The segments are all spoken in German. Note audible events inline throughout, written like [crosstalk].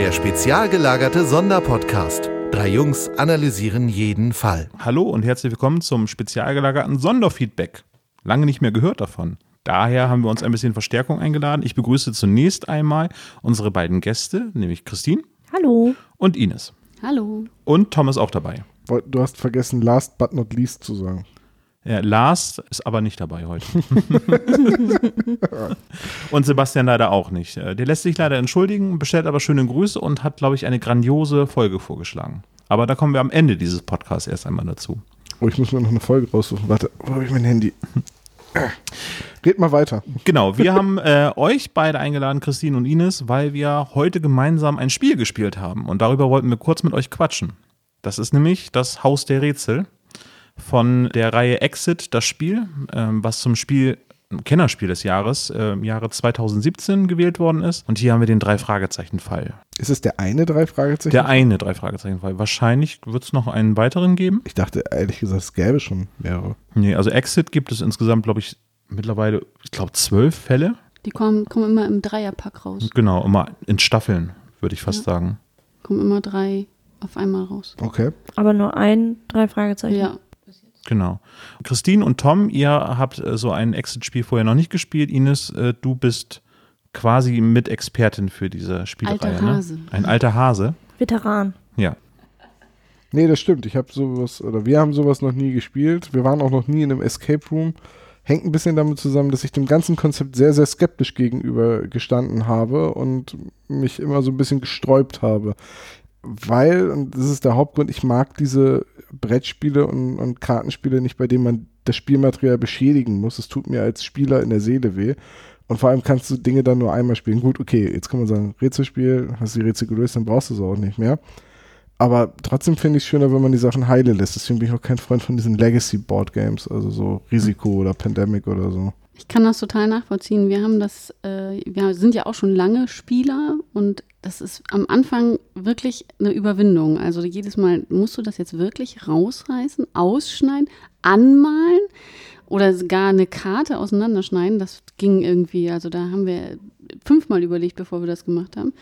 Der spezial gelagerte Sonderpodcast. Drei Jungs analysieren jeden Fall. Hallo und herzlich willkommen zum spezial gelagerten Sonderfeedback. Lange nicht mehr gehört davon. Daher haben wir uns ein bisschen Verstärkung eingeladen. Ich begrüße zunächst einmal unsere beiden Gäste, nämlich Christine Hallo. und Ines. Hallo. Und Tom ist auch dabei. Du hast vergessen, last but not least zu sagen. Ja, Lars ist aber nicht dabei heute. [laughs] und Sebastian leider auch nicht. Äh, Der lässt sich leider entschuldigen, bestellt aber schöne Grüße und hat, glaube ich, eine grandiose Folge vorgeschlagen. Aber da kommen wir am Ende dieses Podcasts erst einmal dazu. Oh, ich muss mir noch eine Folge raussuchen. Warte, wo habe ich mein Handy? [laughs] Red mal weiter. Genau, wir haben äh, euch beide eingeladen, Christine und Ines, weil wir heute gemeinsam ein Spiel gespielt haben. Und darüber wollten wir kurz mit euch quatschen. Das ist nämlich das Haus der Rätsel von der Reihe Exit, das Spiel, ähm, was zum Spiel Kennerspiel des Jahres äh, im Jahre 2017 gewählt worden ist. Und hier haben wir den Drei-Fragezeichen-Fall. Ist es der eine drei Fragezeichen? Der eine Drei-Fragezeichen-Fall. Wahrscheinlich wird es noch einen weiteren geben. ich dachte ehrlich gesagt, es gäbe schon mehrere. Nee, also Exit gibt es insgesamt, glaube ich, mittlerweile, ich glaube, zwölf Fälle. Die kommen, kommen immer im Dreierpack raus. Genau, immer in Staffeln, würde ich fast Ja. sagen. Kommen immer drei auf einmal raus. Okay. Aber nur ein, drei Fragezeichen. Ja. Genau. Christine und Tom, ihr habt äh, so ein Exit-Spiel vorher noch nicht gespielt. Ines, äh, du bist quasi Mitexpertin für diese Spielereihe. Alter Hase. Ne? Ein alter Hase. Veteran. Ja. Nee, das stimmt. Ich habe sowas, oder wir haben sowas noch nie gespielt. Wir waren auch noch nie in einem Escape Room. Hängt ein bisschen damit zusammen, dass ich dem ganzen Konzept sehr, sehr skeptisch gegenüber gestanden habe und mich immer so ein bisschen gesträubt habe. Weil, und das ist der Hauptgrund, ich mag diese Brettspiele und, und Kartenspiele nicht, bei denen man das Spielmaterial beschädigen muss. Es tut mir als Spieler in der Seele weh. Und vor allem kannst du Dinge dann nur einmal spielen. Gut, okay, jetzt kann man sagen, Rätselspiel, hast die Rätsel gelöst, dann brauchst du es auch nicht mehr. Aber trotzdem finde ich es schöner, wenn man die Sachen heile lässt. Deswegen bin ich auch kein Freund von diesen Legacy-Board-Games, also so Risiko oder Pandemic oder so. Ich kann das total nachvollziehen. Wir haben das, äh, wir sind ja auch schon lange Spieler und das ist am Anfang wirklich eine Überwindung. Also jedes Mal musst du das jetzt wirklich rausreißen, ausschneiden, anmalen oder gar eine Karte auseinanderschneiden. Das ging irgendwie, also da haben wir fünfmal überlegt, bevor wir das gemacht haben.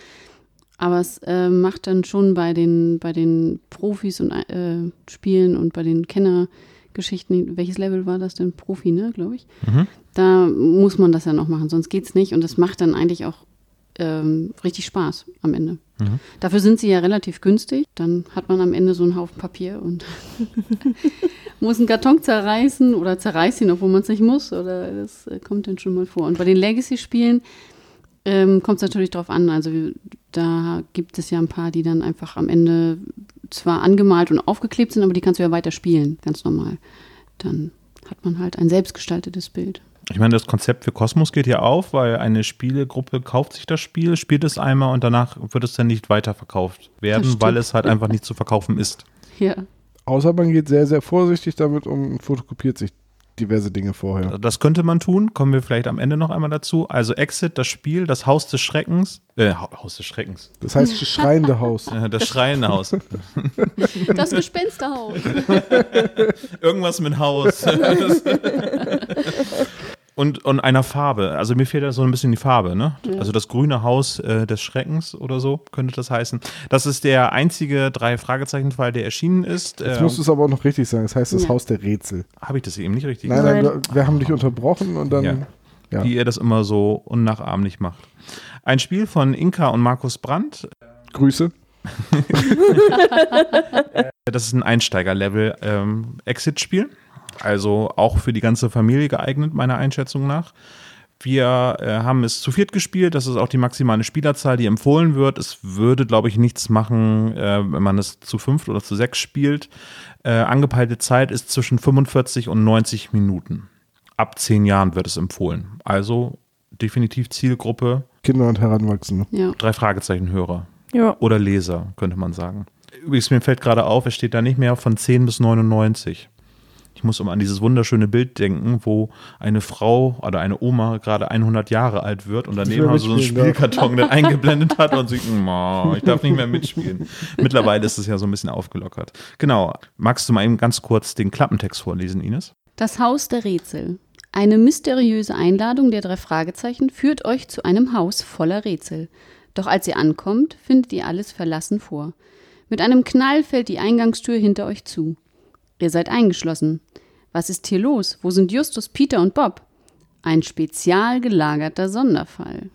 Aber es äh, macht dann schon bei den, bei den Profis und äh, Spielen und bei den Kennergeschichten, welches Level war das denn? Profi, ne, glaube ich. Mhm. Da muss man das ja noch machen, sonst geht's nicht. Und das macht dann eigentlich auch ähm, richtig Spaß am Ende. Mhm. Dafür sind sie ja relativ günstig. Dann hat man am Ende so einen Haufen Papier und [laughs] muss einen Karton zerreißen oder zerreißt ihn, obwohl man es nicht muss. Oder das äh, kommt dann schon mal vor. Und bei den Legacy-Spielen ähm, kommt es natürlich drauf an. Also da gibt es ja ein paar, die dann einfach am Ende zwar angemalt und aufgeklebt sind, aber die kannst du ja weiter spielen, ganz normal. Dann hat man halt ein selbstgestaltetes Bild. Ich meine, das Konzept für Kosmos geht ja auf, weil eine Spielegruppe kauft sich das Spiel, spielt es einmal und danach wird es dann nicht weiterverkauft werden, Das weil es halt einfach nicht zu verkaufen ist. Ja. Außer man geht sehr, sehr vorsichtig damit um und fotokopiert sich diverse Dinge vorher. Das könnte man tun, kommen wir vielleicht am Ende noch einmal dazu. Also Exit, das Spiel, das Haus des Schreckens, äh, Ha- Haus des Schreckens, Das heißt, das schreiende Haus. äh, [laughs] das schreiende Haus. Das Gespensterhaus. [laughs] Irgendwas mit Haus. [laughs] und, und einer Farbe. Also mir fehlt da so ein bisschen die Farbe, ne? Also das grüne Haus äh, des Schreckens oder so könnte das heißen. Das ist der einzige drei Fragezeichen-Fall, der erschienen ist. Jetzt Äh, musst du es aber auch noch richtig sagen. Das heißt, das Ja. Haus der Rätsel. Habe ich das eben nicht richtig Nein, gesagt? nein, wir haben dich unterbrochen und dann. Ja. Ja. Wie ihr das immer so unnachahmlich macht. Ein Spiel von Inka und Markus Brandt. Grüße. [laughs] Das ist ein Einsteiger-Level-Exit-Spiel. Also auch für die ganze Familie geeignet, meiner Einschätzung nach. Wir äh, haben es zu viert gespielt. Das ist auch die maximale Spielerzahl, die empfohlen wird. Es würde, glaube ich, nichts machen, äh, wenn man es zu fünft oder zu sechs spielt. Äh, angepeilte Zeit ist zwischen 45 und 90 Minuten. Ab zehn Jahren wird es empfohlen. Also definitiv Zielgruppe Kinder und Heranwachsende. Ja. drei Fragezeichen Hörer Ja. oder Leser, könnte man sagen. Übrigens, mir fällt gerade auf, es steht da nicht mehr von 10 bis 99. Ich muss immer an dieses wunderschöne Bild denken, wo eine Frau oder eine Oma gerade 100 Jahre alt wird und daneben haben so einen. Spielkarton dann [laughs] eingeblendet hat und sie, "Ma, ich darf nicht mehr mitspielen. Mittlerweile ist es ja so ein bisschen aufgelockert. Genau. Magst du mal eben ganz kurz den Klappentext vorlesen, Ines? Das Haus der Rätsel. Eine mysteriöse Einladung der drei Fragezeichen führt euch zu einem Haus voller Rätsel. Doch als ihr ankommt, findet ihr alles verlassen vor. Mit einem Knall fällt die Eingangstür hinter euch zu. Ihr seid eingeschlossen. Was ist hier los? Wo sind Justus, Peter und Bob? Ein spezial gelagerter Sonderfall.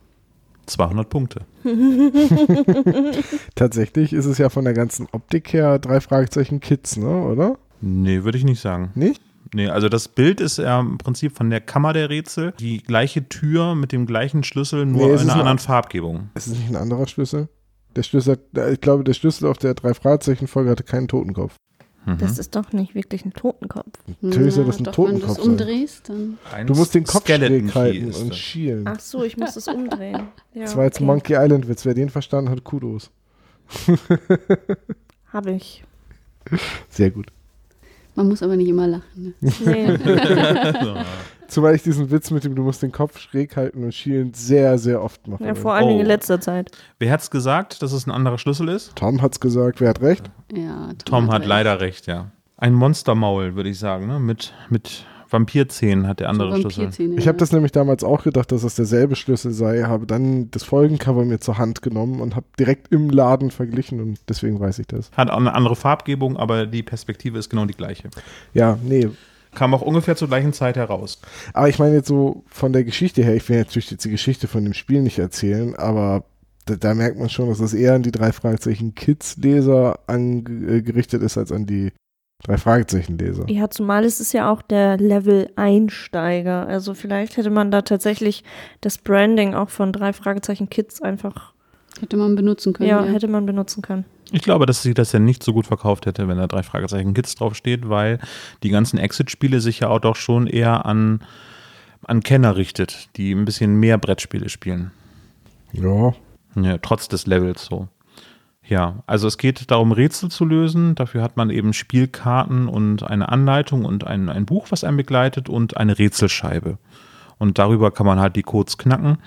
200 Punkte. [laughs] Tatsächlich ist es ja von der ganzen Optik her drei Fragezeichen Kids, ne, oder? Nee, würde ich nicht sagen. Nicht? Nee, also das Bild ist ja im Prinzip von der Kammer der Rätsel. Die gleiche Tür mit dem gleichen Schlüssel, nur Nee, in einer eine- anderen Farbgebung. Ist es nicht ein anderer Schlüssel? Der Schlüssel, hat- ich glaube, der Schlüssel auf der drei Fragezeichen Folge hatte keinen Totenkopf. Mhm. Das ist doch nicht wirklich ein Totenkopf. Natürlich soll das ein doch, wenn du Totenkopf es sein. umdrehst, dann. Ein Du musst den Kopf Skeleton schräg halten und das. schielen. Ach so, ich muss es umdrehen. [laughs] Ja, das war jetzt okay. Monkey Island Witz. Wer den verstanden hat, Kudos. [laughs] Hab ich. Sehr gut. Man muss aber nicht immer lachen. Ne? Nee. [laughs] Zumal ich diesen Witz mit dem, du musst den Kopf schräg halten und schielen sehr, sehr oft mache. ja, vor allen Dingen in Oh. letzter Zeit. Wer hat's gesagt, dass es ein anderer Schlüssel ist? Tom hat's gesagt, wer hat recht? Ja, Tom hat recht. leider recht, ja. Ein Monstermaul, würde ich sagen, ne? Mit, mit Vampirzähnen hat der andere so Schlüssel. Ich habe das nämlich damals auch gedacht, dass das derselbe Schlüssel sei, habe dann das Folgencover mir zur Hand genommen und habe direkt im Laden verglichen und deswegen weiß ich das. Hat auch eine andere Farbgebung, aber die Perspektive ist genau die gleiche. Ja, nee. Kam auch ungefähr zur gleichen Zeit heraus. Aber ich meine jetzt so von der Geschichte her, ich will natürlich jetzt die Geschichte von dem Spiel nicht erzählen, aber da, da merkt man schon, dass das eher an die drei Fragezeichen Kids-Leser angerichtet ist als an die drei Fragezeichen-Leser. Ja, zumal es ist ja auch der Level-Einsteiger. Also vielleicht hätte man da tatsächlich das Branding auch von drei Fragezeichen Kids einfach, Hätte man benutzen können. ja, Ja, hätte man benutzen können. Ich glaube, dass sie das ja nicht so gut verkauft hätte, wenn da drei Fragezeichen Kids draufsteht, weil die ganzen Exit-Spiele sich ja auch doch schon eher an, an Kenner richtet, die ein bisschen mehr Brettspiele spielen. Ja, Ja, trotz des Levels so. Ja, also es geht darum, Rätsel zu lösen. Dafür hat man eben Spielkarten und eine Anleitung und ein, ein Buch, was einen begleitet und eine Rätselscheibe. Und darüber kann man halt die Codes knacken.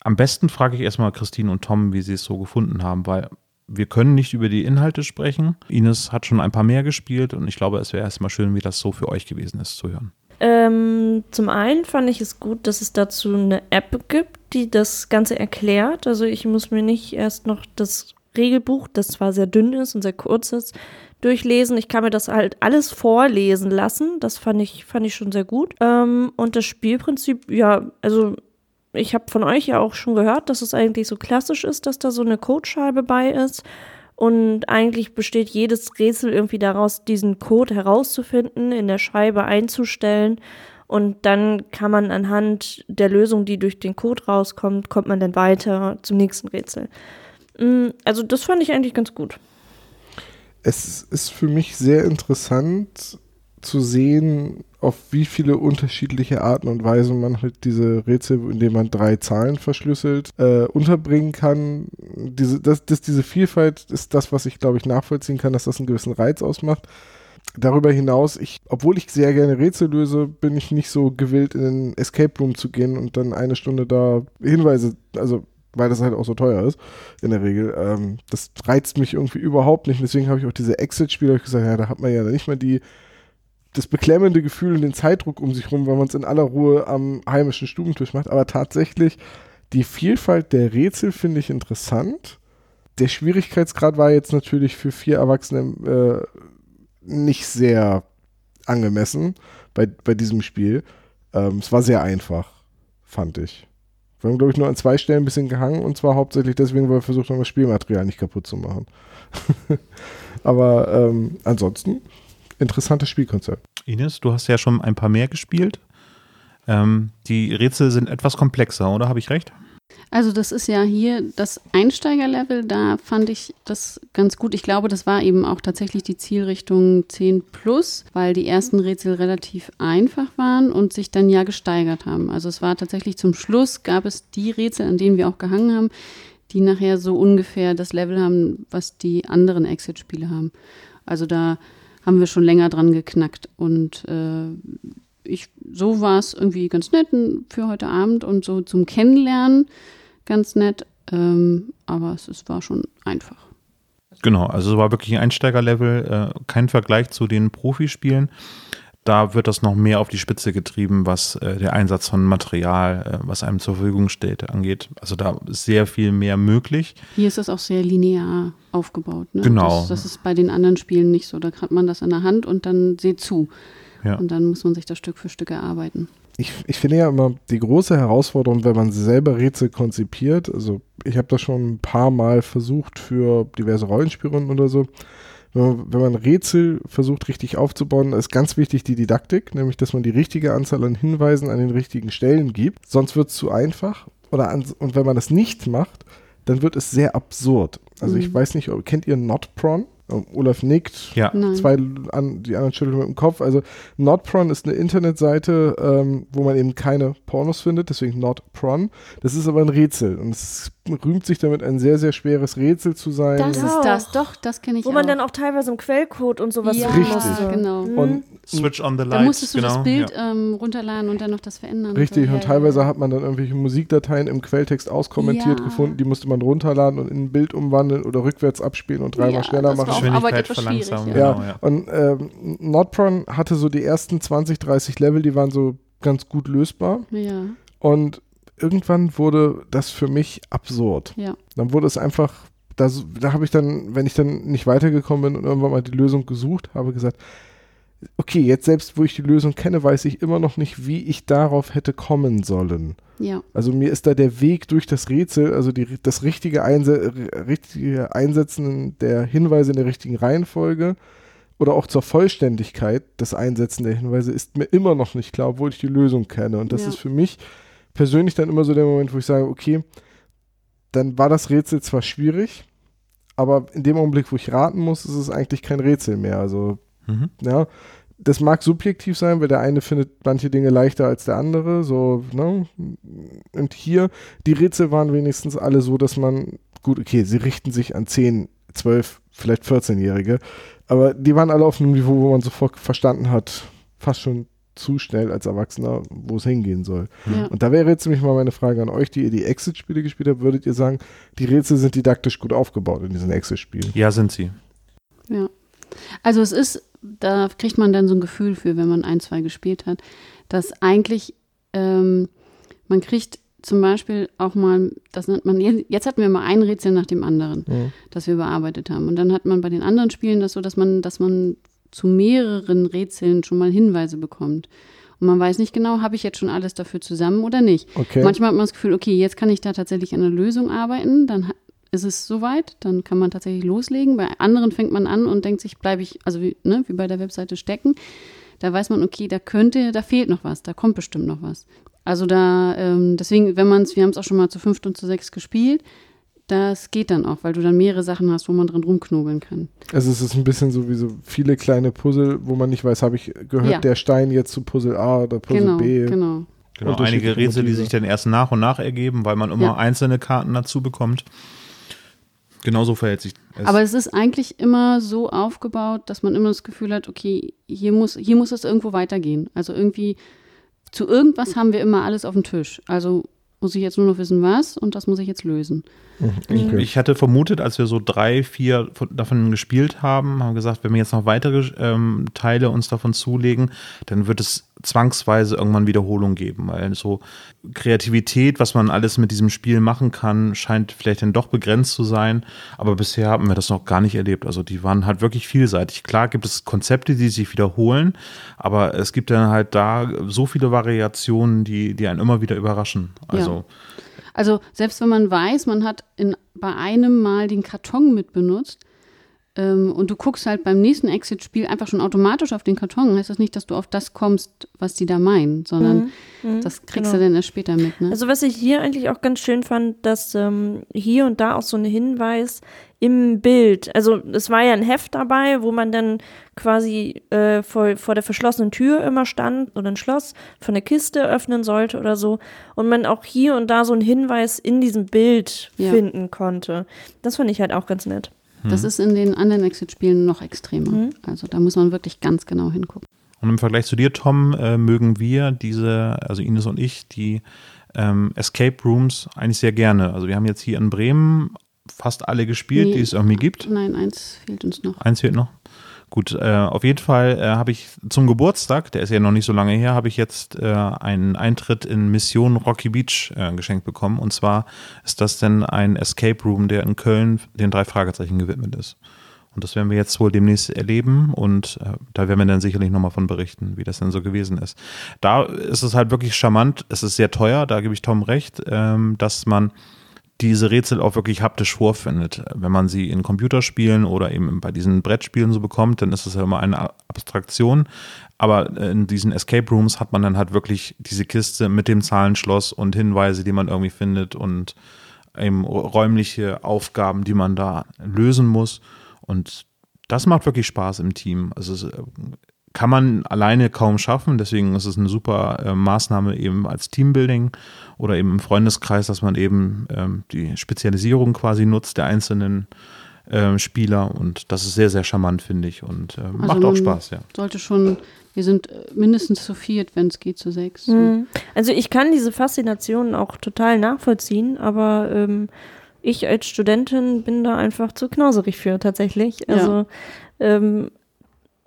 Am besten frage ich erstmal Christine und Tom, wie sie es so gefunden haben, weil wir können nicht über die Inhalte sprechen. Ines hat schon ein paar mehr gespielt und ich glaube, es wäre erstmal schön, wie das so für euch gewesen ist zu hören. Ähm, zum einen fand ich es gut, dass es dazu eine App gibt, die das Ganze erklärt. Also ich muss mir nicht erst noch das Regelbuch, das zwar sehr dünn ist und sehr kurz ist, durchlesen. Ich kann mir das halt alles vorlesen lassen. Das fand ich, fand ich schon sehr gut. Ähm, und das Spielprinzip, ja, also ich habe von euch ja auch schon gehört, dass es eigentlich so klassisch ist, dass da so eine Codescheibe bei ist. Und eigentlich besteht jedes Rätsel irgendwie daraus, diesen Code herauszufinden, in der Scheibe einzustellen. Und dann kann man anhand der Lösung, die durch den Code rauskommt, kommt man dann weiter zum nächsten Rätsel. Mm, Also das fand ich eigentlich ganz gut. es ist für mich sehr interessant zu sehen, auf wie viele unterschiedliche Arten und Weisen man halt diese Rätsel, indem man drei Zahlen verschlüsselt, äh, unterbringen kann. Diese, das, das, diese Vielfalt ist das, was ich, glaube ich, nachvollziehen kann, dass das einen gewissen Reiz ausmacht. Darüber hinaus, ich, obwohl ich sehr gerne Rätsel löse, bin ich nicht so gewillt, in den Escape Room zu gehen und dann eine Stunde da Hinweise, also weil das halt auch so teuer ist, in der Regel. Ähm, das reizt mich irgendwie überhaupt nicht. Deswegen habe ich auch diese Exit-Spiele gesagt, ja, da hat man ja nicht mal die, das beklemmende Gefühl und den Zeitdruck um sich rum, weil man es in aller Ruhe am heimischen Stubentisch macht. Aber tatsächlich, die Vielfalt der Rätsel finde ich interessant. Der Schwierigkeitsgrad war jetzt natürlich für vier Erwachsene äh, nicht sehr angemessen bei, bei diesem Spiel. Ähm, es war sehr einfach, fand ich. Wir haben, glaube ich, nur an zwei Stellen ein bisschen gehangen und zwar hauptsächlich deswegen, weil wir versucht haben, das Spielmaterial nicht kaputt zu machen. [laughs] Aber ähm, ansonsten interessantes Spielkonzept. Ines, du hast ja schon ein paar mehr gespielt. Ähm, die Rätsel sind etwas komplexer, oder? Habe ich recht? Also das ist ja hier das Einsteigerlevel, da fand ich das ganz gut. Ich glaube, das war eben auch tatsächlich die Zielrichtung 10 plus, weil die ersten Rätsel relativ einfach waren und sich dann ja gesteigert haben. Also es war tatsächlich zum Schluss gab es die Rätsel, an denen wir auch gehangen haben, die nachher so ungefähr das Level haben, was die anderen Exit-Spiele haben. Also da haben wir schon länger dran geknackt und äh, ich, so war es irgendwie ganz nett für heute Abend und so zum Kennenlernen ganz nett, ähm, aber es, es war schon einfach. Genau, also es war wirklich ein Einsteigerlevel, äh, kein Vergleich zu den Profispielen. Da wird das noch mehr auf die Spitze getrieben, was äh, der Einsatz von Material, äh, was einem zur Verfügung steht, angeht. Also da ist sehr viel mehr möglich. Hier ist das auch sehr linear aufgebaut. Ne? Genau. Das, das ist bei den anderen Spielen nicht so. Da hat man das in der Hand und dann seht zu. Ja. Und dann muss man sich das Stück für Stück erarbeiten. ich, ich finde ja immer die große Herausforderung, wenn man selber Rätsel konzipiert, also ich habe das schon ein paar Mal versucht für diverse Rollenspielrunden oder so, wenn man, wenn man Rätsel versucht richtig aufzubauen, ist ganz wichtig die Didaktik, nämlich dass man die richtige Anzahl an Hinweisen an den richtigen Stellen gibt, sonst wird es zu einfach oder an, und wenn man das nicht macht, dann wird es sehr absurd. Also ich Mhm. weiß nicht, ob- kennt ihr Notpron? Olaf nickt, Ja. Zwei an, die anderen schütteln mit dem Kopf. Also Notpron ist eine Internetseite, ähm, wo man eben keine Pornos findet, deswegen Notpron. Das ist aber ein Rätsel und es rühmt sich damit, ein sehr, sehr schweres Rätsel zu sein. Das Ja. ist das, doch, das kenne ich Wo auch. man dann auch teilweise im Quellcode und sowas ja, Richtig. genau. Mhm. und Switch on the Da lights. musstest du genau. das Bild Ja. ähm, runterladen und dann noch das verändern. Richtig, so. und teilweise hat man dann irgendwelche Musikdateien im Quelltext auskommentiert Ja. gefunden, die musste man runterladen und in ein Bild umwandeln oder rückwärts abspielen und dreimal Ja, schneller machen. auch- Geschwindigkeit aber etwas schwierig, verlangsamen. Ja, Genau, ja. und ähm, Notpron hatte so die ersten 20, 30 Level, die waren so ganz gut lösbar. Ja, Und irgendwann wurde das für mich absurd. ja. Dann wurde es einfach, da, da habe ich dann, wenn ich dann nicht weitergekommen bin und irgendwann mal die Lösung gesucht, habe gesagt, okay, jetzt selbst wo ich die Lösung kenne, weiß ich immer noch nicht, wie ich darauf hätte kommen sollen. Ja, Also mir ist da der Weg durch das Rätsel, also die, das richtige, Einse richtige Einsetzen der Hinweise in der richtigen Reihenfolge oder auch zur Vollständigkeit des Einsetzen der Hinweise ist mir immer noch nicht klar, obwohl ich die Lösung kenne. Und das Ja. ist für mich persönlich dann immer so der Moment, wo ich sage, okay, dann war das Rätsel zwar schwierig, aber in dem Augenblick, wo ich raten muss, ist es eigentlich kein Rätsel mehr. Also Mhm. ja, das mag subjektiv sein, weil der eine findet manche Dinge leichter als der andere. So, ne? Und hier, die Rätsel waren wenigstens alle so, dass man, gut, okay, sie richten sich an 10, 12, vielleicht 14-Jährige, aber die waren alle auf einem Niveau, wo man sofort verstanden hat, fast schon zu schnell als Erwachsener, wo es hingehen soll. ja. Und da wäre jetzt nämlich mal meine Frage an euch, die ihr die Exit-Spiele gespielt habt, würdet ihr sagen, die Rätsel sind didaktisch gut aufgebaut in diesen Exit-Spielen? ja, sind sie. Ja. Also es ist, da kriegt man dann so ein Gefühl für, wenn man ein, zwei gespielt hat, dass eigentlich ähm, man kriegt zum Beispiel auch mal, das nennt man, jetzt hatten wir mal ein Rätsel nach dem anderen, Mhm. das wir bearbeitet haben. Und dann hat man bei den anderen Spielen das so, dass man, dass man zu mehreren Rätseln schon mal Hinweise bekommt. Und man weiß nicht genau, habe ich jetzt schon alles dafür zusammen oder nicht. Okay. Manchmal hat man das Gefühl, okay, jetzt kann ich da tatsächlich an einer Lösung arbeiten, dann ist es soweit, dann kann man tatsächlich loslegen. Bei anderen fängt man an und denkt sich, bleibe ich, also wie, ne, wie bei der Webseite stecken. Da weiß man, okay, da könnte, da fehlt noch was, da kommt bestimmt noch was. Also da, ähm, deswegen, wenn man es, wir haben es auch schon mal zu fünft und zu sechs gespielt, das geht dann auch, weil du dann mehrere Sachen hast, wo man drin rumknobeln kann. Also es ist ein bisschen so wie so viele kleine Puzzle, wo man nicht weiß, habe ich gehört Ja. der Stein jetzt zu Puzzle A oder Puzzle genau, B. genau. Genau, einige Rätsel, die sich dann erst nach und nach ergeben, weil man immer Ja. einzelne Karten dazu bekommt. Genauso verhält sich es. Aber es ist eigentlich immer so aufgebaut, dass man immer das Gefühl hat, okay, hier muss, hier muss es irgendwo weitergehen. Also irgendwie zu irgendwas haben wir immer alles auf dem Tisch. Also muss ich jetzt nur noch wissen, was und das muss ich jetzt lösen. Mhm, Okay. Ich hatte vermutet, als wir so drei, vier von- davon gespielt haben, haben gesagt, wenn wir jetzt noch weitere ähm, Teile uns davon zulegen, dann wird es zwangsweise irgendwann Wiederholung geben, weil so Kreativität, was man alles mit diesem Spiel machen kann, scheint vielleicht dann doch begrenzt zu sein. Aber bisher haben wir das noch gar nicht erlebt. Also die waren halt wirklich vielseitig. Klar gibt es Konzepte, die sich wiederholen, aber es gibt dann halt da so viele Variationen, die, die einen immer wieder überraschen. Also Also selbst wenn man weiß, man hat in, bei einem Mal den Karton mit benutzt und du guckst halt beim nächsten Exit-Spiel einfach schon automatisch auf den Karton, heißt das nicht, dass du auf das kommst, was die da meinen, sondern Mhm, das kriegst genau. du dann erst später mit. Ne? Also was ich hier eigentlich auch ganz schön fand, dass ähm, hier und da auch so ein Hinweis im Bild, also es war ja ein Heft dabei, wo man dann quasi äh, vor, vor der verschlossenen Tür immer stand oder ein Schloss von der Kiste öffnen sollte oder so und man auch hier und da so einen Hinweis in diesem Bild Ja. finden konnte. Das fand ich halt auch ganz nett. Das ist in den anderen Exit-Spielen noch extremer. Mhm. Also da muss man wirklich ganz genau hingucken. Und im Vergleich zu dir, Tom, äh, mögen wir diese, also Ines und ich, die ähm, Escape Rooms eigentlich sehr gerne. Also wir haben jetzt hier in Bremen fast alle gespielt, Nee. die es irgendwie gibt. Nein, eins fehlt uns noch. Eins fehlt noch. Gut, äh, auf jeden Fall äh, habe ich zum Geburtstag, der ist ja noch nicht so lange her, habe ich jetzt äh, einen Eintritt in Mission Rocky Beach äh, geschenkt bekommen. Und zwar ist das denn ein Escape Room, der in Köln den drei Fragezeichen gewidmet ist. Und das werden wir jetzt wohl demnächst erleben und äh, da werden wir dann sicherlich nochmal von berichten, wie das denn so gewesen ist. Da ist es halt wirklich charmant, es ist sehr teuer, da gebe ich Tom recht, ähm, dass man diese Rätsel auch wirklich haptisch vorfindet. Wenn man sie in Computerspielen oder eben bei diesen Brettspielen so bekommt, dann ist es ja immer eine Abstraktion. Aber in diesen Escape Rooms hat man dann halt wirklich diese Kiste mit dem Zahlenschloss und Hinweise, die man irgendwie findet und eben räumliche Aufgaben, die man da lösen muss. Und das macht wirklich Spaß im Team. Also es kann man alleine kaum schaffen. Deswegen ist es eine super äh, Maßnahme eben als Teambuilding oder eben im Freundeskreis, dass man eben ähm, die Spezialisierung quasi nutzt der einzelnen äh, Spieler. Und das ist sehr, sehr charmant, finde ich. Und äh, macht Also auch man Spaß, ja. Sollte schon, wir sind äh, mindestens zu viert, wenn es geht, zu sechs. Mhm. Also ich kann diese Faszination auch total nachvollziehen, aber ähm, ich als Studentin bin da einfach zu knauserig für tatsächlich. Ja. Also ähm,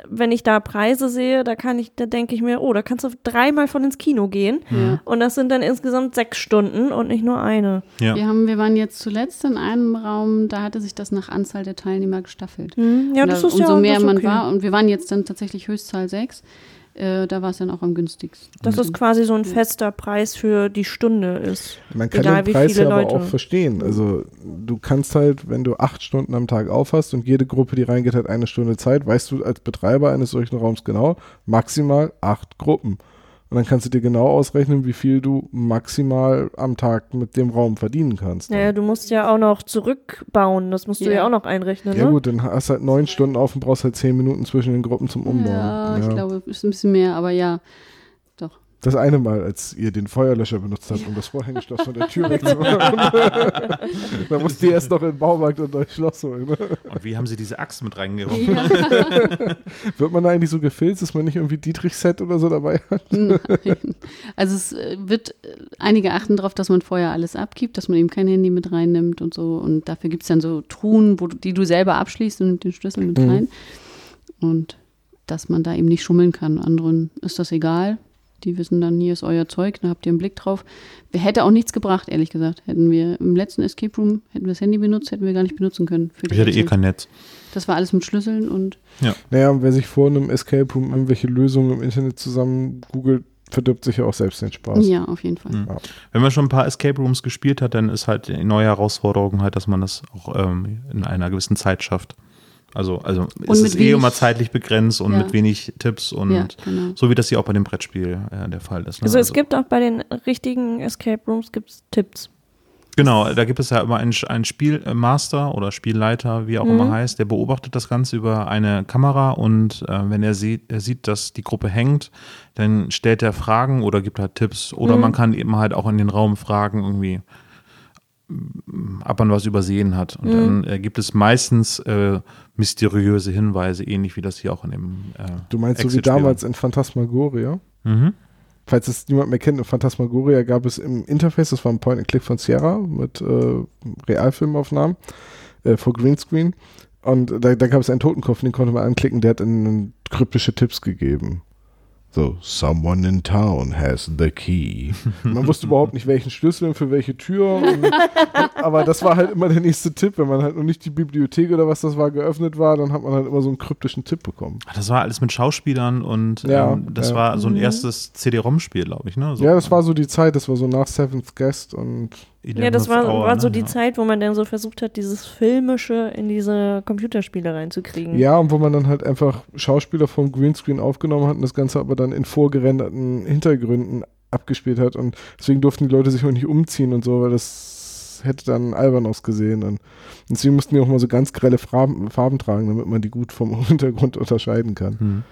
wenn ich da Preise sehe, da kann ich, da denke ich mir, oh, da kannst du dreimal von ins Kino gehen. Ja. Und das sind dann insgesamt sechs Stunden und nicht nur eine. Ja. Wir, haben, wir waren jetzt zuletzt in einem Raum, da hatte sich das nach Anzahl der Teilnehmer gestaffelt. Hm, Ja, Und das da- ist umso ja mehr das ist man okay. war, und wir waren jetzt dann tatsächlich Höchstzahl sechs, äh, da war es dann auch am günstigsten. Das ist quasi so ein fester Preis für die Stunde ist. Man kann Egal, den wie Preis viele ja aber Leute. auch verstehen. Also du kannst halt, wenn du acht Stunden am Tag aufhast und jede Gruppe, die reingeht, hat eine Stunde Zeit, weißt du als Betreiber eines solchen Raums genau, maximal acht Gruppen. Und dann kannst du dir genau ausrechnen, wie viel du maximal am Tag mit dem Raum verdienen kannst. Naja, du musst ja auch noch zurückbauen. Das musst du Ja. ja auch noch einrechnen, Ja ne? gut, dann hast du halt neun Stunden auf und brauchst halt zehn Minuten zwischen den Gruppen zum Umbauen. Ja, ich glaube, es ist ein bisschen mehr, aber ja. Das eine Mal, als ihr den Feuerlöscher benutzt habt, um das Vorhängeschloss von der Tür [laughs] wegzumachen. da musst ihr erst noch in den Baumarkt und euch Schloss holen. Ne? Und wie haben sie diese Axt mit reingeworfen? [laughs] Wird man da eigentlich so gefilzt, dass man nicht irgendwie Dietrich-Set oder so dabei hat? Nein. Also es äh, wird, äh, einige achten darauf, dass man vorher alles abgibt, dass man eben kein Handy mit reinnimmt und so. Und dafür gibt es dann so Truhen, wo du, die du selber abschließt und nimmst den Schlüssel mit Mhm. rein. Und dass man da eben nicht schummeln kann. Anderen ist das egal. Die wissen dann, hier ist euer Zeug, da habt ihr einen Blick drauf. Wer hätte auch nichts gebracht, ehrlich gesagt. Hätten wir im letzten Escape Room, hätten wir das Handy benutzt, hätten wir gar nicht benutzen können. Ich hatte eh kein Netz. Das war alles mit Schlüsseln und Naja, und wer sich vor einem Escape Room irgendwelche Lösungen im Internet zusammen googelt, verdirbt sich ja auch selbst den Spaß. ja, auf jeden Fall. Mhm. Wenn man schon ein paar Escape Rooms gespielt hat, dann ist halt die neue Herausforderung halt, dass man das auch ähm, in einer gewissen Zeit schafft. Also, also es ist eh immer zeitlich begrenzt und Ja. mit wenig Tipps und Ja, genau. so wie das hier auch bei dem Brettspiel äh, der Fall ist. Ne? Also es gibt auch bei den richtigen Escape Rooms gibt's Tipps. Genau, da gibt es ja immer einen, einen Spielmaster oder Spielleiter, wie auch Mhm. immer heißt, der beobachtet das Ganze über eine Kamera und äh, wenn er sieht, er sieht, dass die Gruppe hängt, dann stellt er Fragen oder gibt halt Tipps oder Mhm. man kann eben halt auch in den Raum fragen, irgendwie, mm, ob man was übersehen hat. Und Mhm. dann äh, gibt es meistens äh, mysteriöse Hinweise, ähnlich wie das hier auch in dem äh, Du meinst so wie damals in Phantasmagoria? Mhm. Falls es niemand mehr kennt, in Phantasmagoria gab es im Interface, das war ein Point-and-Click von Sierra mit äh, Realfilmaufnahmen äh, vor Greenscreen. Und da, da gab es einen Totenkopf, den konnte man anklicken, der hat ihnen kryptische Tipps gegeben. So, someone in town has the key. [laughs] Man wusste überhaupt nicht, welchen Schlüssel und für welche Tür. Und, und, [laughs] aber das war halt immer der nächste Tipp. Wenn man halt noch nicht die Bibliothek oder was das war geöffnet war, dann hat man halt immer so einen kryptischen Tipp bekommen. Das war alles mit Schauspielern und Ja, ähm, das ja. war so ein Mhm. erstes CD-ROM-Spiel, glaube ich. Ne? So, ja, das war so die Zeit, das war so nach Seventh Guest und Ja, das war, Hour, war so ne? die ja. Zeit, wo man dann so versucht hat, dieses Filmische in diese Computerspiele reinzukriegen. Ja, und wo man dann halt einfach Schauspieler vom Greenscreen aufgenommen hat und das Ganze aber dann in vorgerenderten Hintergründen abgespielt hat und deswegen durften die Leute sich auch nicht umziehen und so, weil das hätte dann albern ausgesehen und deswegen mussten die auch mal so ganz grelle Farben, Farben tragen, damit man die gut vom [laughs] Hintergrund unterscheiden kann. Hm.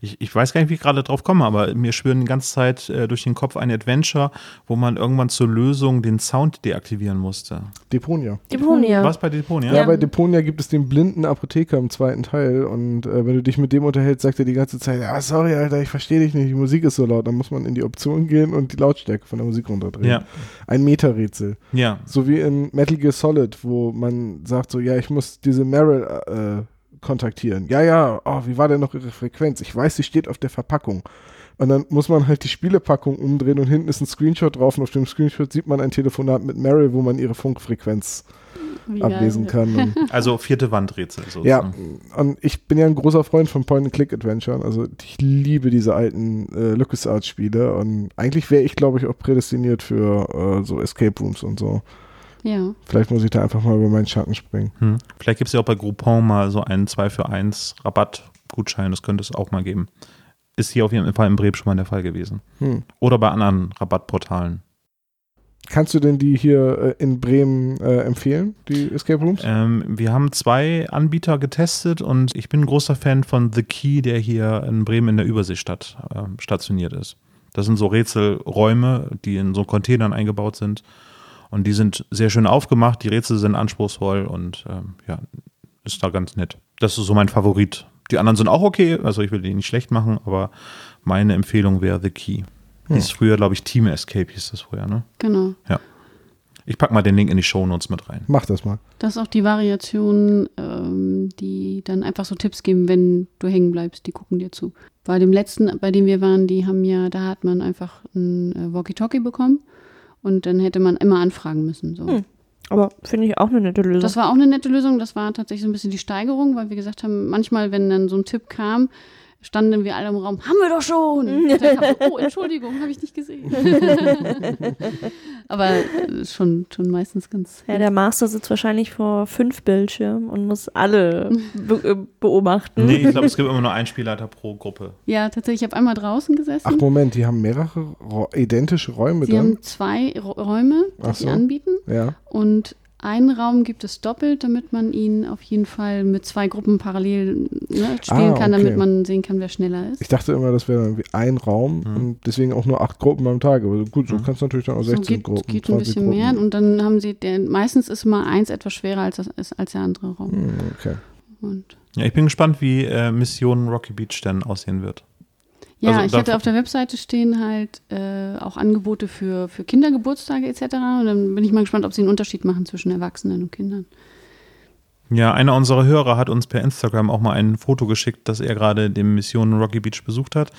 Ich, ich weiß gar nicht, wie ich gerade drauf komme, aber mir schwirren die ganze Zeit äh, durch den Kopf ein Adventure, wo man irgendwann zur Lösung den Sound deaktivieren musste. Deponia. Deponia. Was bei Deponia? Ja, Ja. bei Deponia gibt es den blinden Apotheker im zweiten Teil und äh, wenn du dich mit dem unterhältst, sagt er die ganze Zeit, ja, sorry, Alter, ich verstehe dich nicht, die Musik ist so laut. Dann muss man in die Option gehen und die Lautstärke von der Musik runterdrehen. Ja, Ein Meta-Rätsel. ja. So wie in Metal Gear Solid, wo man sagt so, ja, ich muss diese Meryl äh, kontaktieren. Ja, ja, oh, wie war denn noch ihre Frequenz? Ich weiß, sie steht auf der Verpackung. Und dann muss man halt die Spielepackung umdrehen und hinten ist ein Screenshot drauf und auf dem Screenshot sieht man ein Telefonat mit Meryl, wo man ihre Funkfrequenz Wie ablesen geil. kann. [laughs] Also vierte Wandrätsel. sozusagen. ja, und ich bin ja ein großer Freund von Point-and-Click-Adventuren. Also ich liebe diese alten äh, LucasArts-Spiele und eigentlich wäre ich, glaube ich, auch prädestiniert für äh, so Escape Rooms und so. Ja, Vielleicht muss ich da einfach mal über meinen Schatten springen. Hm. Vielleicht gibt es ja auch bei Groupon mal so einen 2 für 1 Rabattgutschein. Das könnte es auch mal geben. Ist hier auf jeden Fall im Breb schon mal der Fall gewesen. Hm. Oder bei anderen Rabattportalen. Kannst du denn die hier äh, in Bremen äh, empfehlen, die Escape Rooms? Ähm, wir haben zwei Anbieter getestet und ich bin ein großer Fan von The Key, der hier in Bremen in der Überseestadt äh, stationiert ist. Das sind so Rätselräume, die in so Containern eingebaut sind. Und die sind sehr schön aufgemacht, die Rätsel sind anspruchsvoll und ähm, ja, ist da ganz nett. Das ist so mein Favorit. Die anderen sind auch okay, also ich will die nicht schlecht machen, aber meine Empfehlung wäre The Key. Hieß früher, glaube ich, Team Escape hieß das früher, ne? genau. Ich pack mal den Link in die Shownotes mit rein. Mach das mal. Das ist auch die Variation, ähm, die dann einfach so Tipps geben, wenn du hängen bleibst. Die gucken dir zu. Bei dem letzten, bei dem wir waren, die haben ja, da hat man einfach ein äh, Walkie-Talkie bekommen und dann hätte man immer anfragen müssen. So. Hm. Aber finde ich auch eine nette Lösung. Das war auch eine nette Lösung. Das war tatsächlich so ein bisschen die Steigerung, weil wir gesagt haben, manchmal, wenn dann so ein Tipp kam, standen wir alle im Raum, haben wir doch schon. Und dann kam so, oh, Entschuldigung, habe ich nicht gesehen. [laughs] Aber äh, schon, schon meistens ganz. ja, der Master sitzt wahrscheinlich vor fünf Bildschirmen und muss alle be äh, beobachten. Nee, ich glaube, es gibt immer nur einen Spielleiter pro Gruppe. Ja, tatsächlich, ich habe einmal draußen gesessen. Ach Moment, die haben mehrere Ro identischeRäume Sie dann? haben zwei Räume, die sie so. anbieten. Ja. Und einen Raum gibt es doppelt, damit man ihn auf jeden Fall mit zwei Gruppen parallel ne, spielen Ah, kann, damit okay. man sehen kann, wer schneller ist. Ich dachte immer, das wäre irgendwie ein Raum Mhm. und deswegen auch nur acht Gruppen am Tag. Aber gut, so Mhm. kannst du natürlich dann auch So 16 geht, Gruppen. geht ein 20 bisschen Gruppen. mehr. Und dann haben sie, der, meistens ist mal eins etwas schwerer als, das, ist, als der andere Raum. Hm, okay. Und Ja, ich bin gespannt, wie äh, Mission Rocky Beach denn aussehen wird. Ja, Also ich hatte auf der Webseite stehen halt äh, auch Angebote für, für Kindergeburtstage etc. Und dann bin ich mal gespannt, ob sie einen Unterschied machen zwischen Erwachsenen und Kindern. Ja, einer unserer Hörer hat uns per Instagram auch mal ein Foto geschickt, dass er gerade den Mission Rocky Beach besucht hat.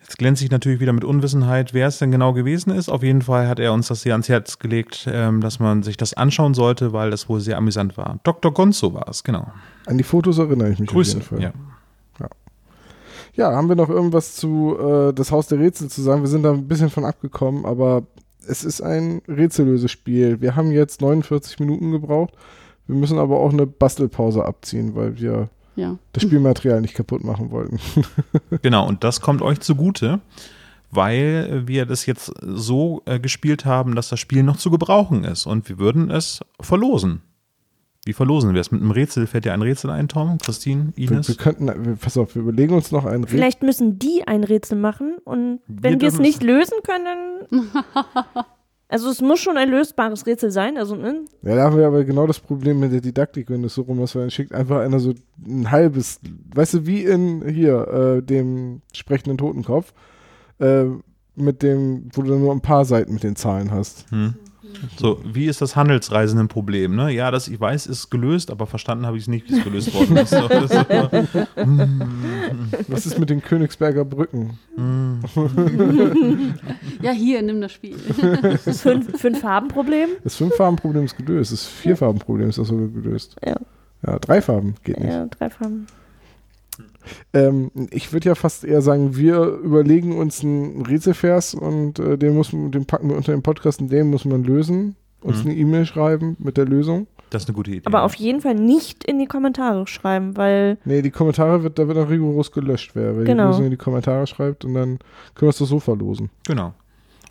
Jetzt glänze ich natürlich wieder mit Unwissenheit, wer es denn genau gewesen ist. Auf jeden Fall hat er uns das sehr ans Herz gelegt, ähm, dass man sich das anschauen sollte, weil das wohl sehr amüsant war. Dr. Gonzo war es, genau. An die Fotos erinnere ich mich Grüße. auf jeden Fall. Ja. Ja, haben wir noch irgendwas zu äh, das Haus der Rätsel zu sagen? Wir sind da ein bisschen von abgekommen, aber es ist ein Rätsellösespiel. Wir haben jetzt 49 Minuten gebraucht. Wir müssen aber auch eine Bastelpause abziehen, weil wir Ja. das Spielmaterial nicht kaputt machen wollten. [laughs] Genau, und das kommt euch zugute, weil wir das jetzt so äh, gespielt haben, dass das Spiel noch zu gebrauchen ist. Und wir würden es verlosen. Wie verlosen wir es? Mit einem Rätsel fällt dir ein Rätsel ein, Tom? Christine? Wir, Ines? wir könnten, wir, pass auf, wir überlegen uns noch ein Rätsel. Vielleicht müssen die ein Rätsel machen und wenn wir es dürfen nicht lösen können, dann. [laughs] Also es muss schon ein lösbares Rätsel sein. Also, ne? Ja, da haben wir aber genau das Problem mit der Didaktik, wenn du es so rum hast, weil dann schickt einfach einer so ein halbes, weißt du, wie in hier, äh, dem sprechenden Totenkopf, äh, mit dem, wo du dann nur ein paar Seiten mit den Zahlen hast. Hm. So, wie ist das Handelsreisendenproblem? Ne? Ja, das ich weiß, ist gelöst, aber verstanden habe ich es nicht, wie es gelöst worden ist. So, das ist immer, [laughs] Was ist mit den Königsberger Brücken? [laughs] ja, hier, nimm das Spiel. Das fünf, fünf Farbenproblem. Das Fünf-Farben-Problem ist gelöst, das Vier-Farben-Problem ist auch sogar gelöst. Ja. Ja, drei Farben geht nicht. Ja, drei Farben. Ähm, ich würde ja fast eher sagen, wir überlegen uns einen Rätselvers und äh, den, muss, man- den packen wir unter den Podcast und den muss man lösen. Uns Mhm. eine E-Mail schreiben mit der Lösung. Das ist eine gute Idee. Aber auf jeden Fall nicht in die Kommentare schreiben, weil Nee, die Kommentare wird, da wird auch rigoros gelöscht, wer, wer Genau. die Lösung in die Kommentare schreibt und dann können wir es doch so verlosen. Genau.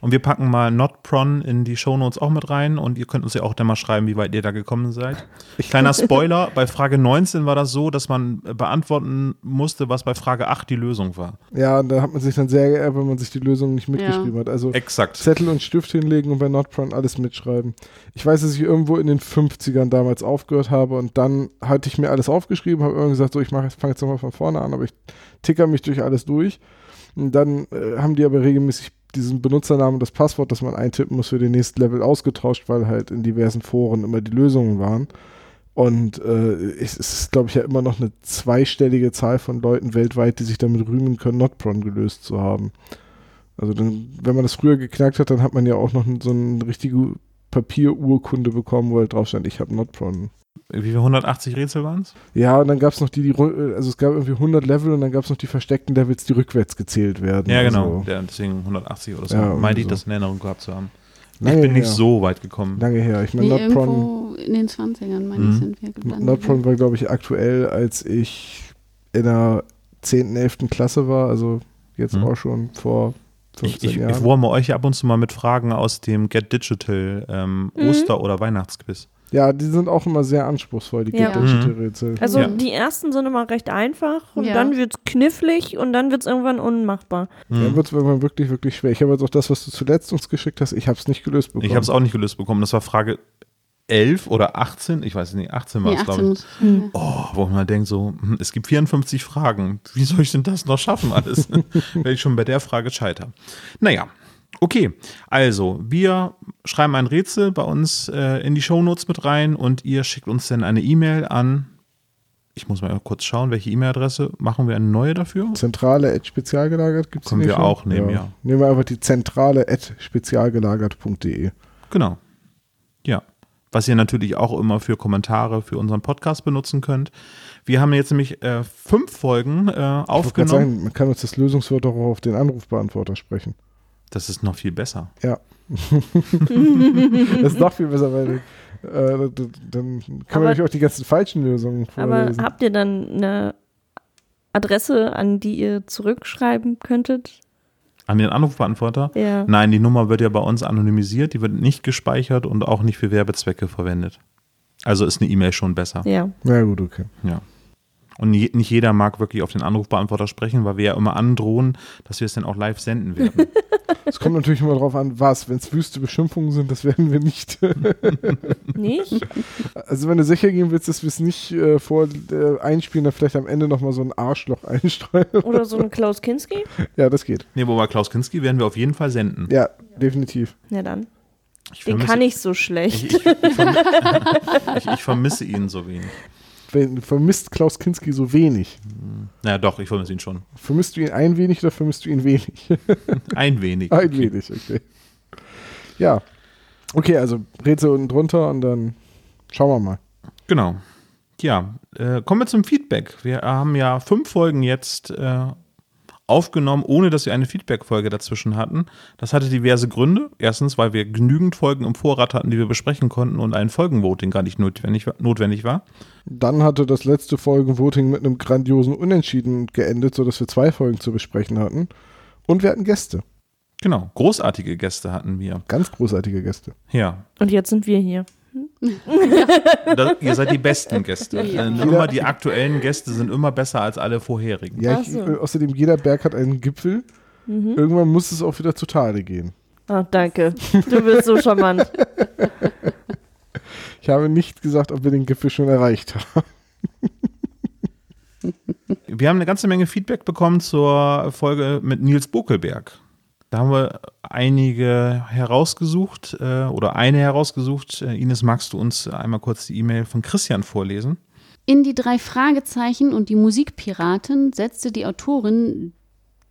Und wir packen mal NotPron in die Shownotes auch mit rein und ihr könnt uns ja auch dann mal schreiben, wie weit ihr da gekommen seid. Kleiner [laughs] Spoiler, bei Frage 19 war das so, dass man beantworten musste, was bei Frage 8 die Lösung war. Ja, und da hat man sich dann sehr geärgert, wenn man sich die Lösung nicht mitgeschrieben hat. Also Exakt. Zettel und Stift hinlegen und bei NotPron alles mitschreiben. Ich weiß, dass ich irgendwo in den 50ern damals aufgehört habe und dann hatte ich mir alles aufgeschrieben, habe irgendwann gesagt, so ich fange jetzt nochmal von vorne an, aber ich ticker mich durch alles durch. Und dann äh, haben die aber regelmäßig diesen Benutzernamen und das Passwort, das man eintippen muss für den nächsten Level ausgetauscht, weil halt in diversen Foren immer die Lösungen waren. Und äh, es ist, glaube ich, ja immer noch eine zweistellige Zahl von Leuten weltweit, die sich damit rühmen können, Notpron gelöst zu haben. Also dann, wenn man das früher geknackt hat, dann hat man ja auch noch so eine richtige Papierurkunde bekommen, wo halt drauf stand, ich habe Notpron. Wie viele 180 Rätsel waren es? Ja, und dann gab es noch die, die, also es gab irgendwie 100 Level und dann gab es noch die versteckten Levels, die rückwärts gezählt werden. Ja, genau. Also, Ja, deswegen 180 oder so. Ja, Meinte ich, so. das in Erinnerung gehabt zu haben. lange ich bin nicht her. so weit gekommen. Lange her. Ich meine, Nee, Notpron, irgendwo in den 20ern, meine Mhm. ich, sind wir gelandet. Notpron war, glaube ich, aktuell, als ich in der 10., 11. Klasse war, also jetzt Mhm. auch schon vor 15 Ich, ich, Jahren. ich wurme euch ab und zu mal mit Fragen aus dem Get Digital ähm, Mhm. Oster- oder Weihnachtsquiz. Ja, die sind auch immer sehr anspruchsvoll, die Ja. Get Digital Rätsel. Also Ja. die ersten sind immer recht einfach und Ja. dann wird es knifflig und dann wird es irgendwann unmachbar. Hm. Dann wird es irgendwann wirklich, wirklich schwer. Ich habe jetzt auch das, was du zuletzt uns geschickt hast, ich habe es nicht gelöst bekommen. Ich habe es auch nicht gelöst bekommen. Das war Frage 11 oder 18. Ich weiß nicht, 18 war es, 18 glaube ich. muss. Hm. Oh, wo man denkt so, hm, es gibt 54 Fragen. Wie soll ich denn das noch schaffen alles? [laughs] Wenn ich schon bei der Frage scheiter. Naja, okay. Also, wir schreiben ein Rätsel bei uns äh, in die Shownotes mit rein und ihr schickt uns dann eine E-Mail an. Ich muss mal kurz schauen, welche E-Mail-Adresse. Machen wir eine neue dafür? Zentrale at spezialgelagert gibt es Können wir auch nehmen, ja. Nehmen wir einfach die Zentrale at spezialgelagert.de. Genau. Ja. Was ihr natürlich auch immer für Kommentare für unseren Podcast benutzen könnt. Wir haben jetzt nämlich äh, fünf Folgen äh, Ich aufgenommen. sagen, man kann uns das Lösungswort auch auf den Anrufbeantworter sprechen. Das ist noch viel besser. Ja. [laughs] das ist noch viel besser, weil äh, dann kann man Aber- nämlich auch die ganzen falschen Lösungen Aber vorlesen. habt ihr dann eine Adresse, an die ihr zurückschreiben könntet? An den Anrufbeantworter? Ja. Nein, die Nummer wird ja bei uns anonymisiert, die wird nicht gespeichert und auch nicht für Werbezwecke verwendet. Also ist eine E-Mail schon besser. Ja. Na gut, okay. Ja. Und je, nicht jeder mag wirklich auf den Anrufbeantworter sprechen, weil wir ja immer androhen, dass wir es dann auch live senden werden. [laughs] Es kommt natürlich immer drauf an, was. Wenn es wüste Beschimpfungen sind, das werden wir nicht. [laughs] Nicht? Also wenn du sicher gehen willst, dass wir es nicht äh, vor äh, einspielen, dann vielleicht am Ende nochmal so ein Arschloch einstreuen. Oder so ein [laughs] Klaus Kinski? ja, das geht. nee, wobei Klaus Kinski werden wir auf jeden Fall senden. Ja, definitiv. Ja, dann. Ich Den vermisse- kann ich so schlecht. Ich, ich, ich, vermi ich, ich vermisse ihn so wenig. Vermisst Klaus Kinski so wenig? Naja, doch, ich vermisse ihn schon. Vermisst du ihn ein wenig oder vermisst du ihn wenig? [laughs] Ein wenig. ein wenig, okay. Ja. Okay, also Rätsel unten drunter und dann schauen wir mal. Genau. Ja, äh, kommen wir zum Feedback. Wir haben ja fünf Folgen jetzt äh, aufgenommen, ohne dass wir eine Feedback-Folge dazwischen hatten. Das hatte diverse Gründe. Erstens, weil wir genügend Folgen im Vorrat hatten, die wir besprechen konnten und ein Folgenvoting gar nicht notwendig, war- notwendig war. Dann hatte das letzte Folgenvoting mit einem grandiosen Unentschieden geendet, sodass wir zwei Folgen zu besprechen hatten. Und wir hatten Gäste. Genau, großartige Gäste hatten wir. Ganz großartige Gäste. Ja, Und jetzt sind wir hier. Da, ihr seid die besten Gäste. Ja. Äh, immer die aktuellen Gäste sind immer besser als alle vorherigen. Ja, ich, so. äh, außerdem jeder Berg hat einen Gipfel. Mhm. Irgendwann muss es auch wieder zu Tale gehen. Ah, danke. Du bist so charmant. Ich habe nicht gesagt, ob wir den Gipfel schon erreicht haben. Wir haben eine ganze Menge Feedback bekommen zur Folge mit Nils Bokelberg. Da haben wir einige herausgesucht äh, oder eine herausgesucht. Äh, Ines, magst du uns einmal kurz die E-Mail von Christian vorlesen? In die drei Fragezeichen und die Musikpiraten setzte die Autorin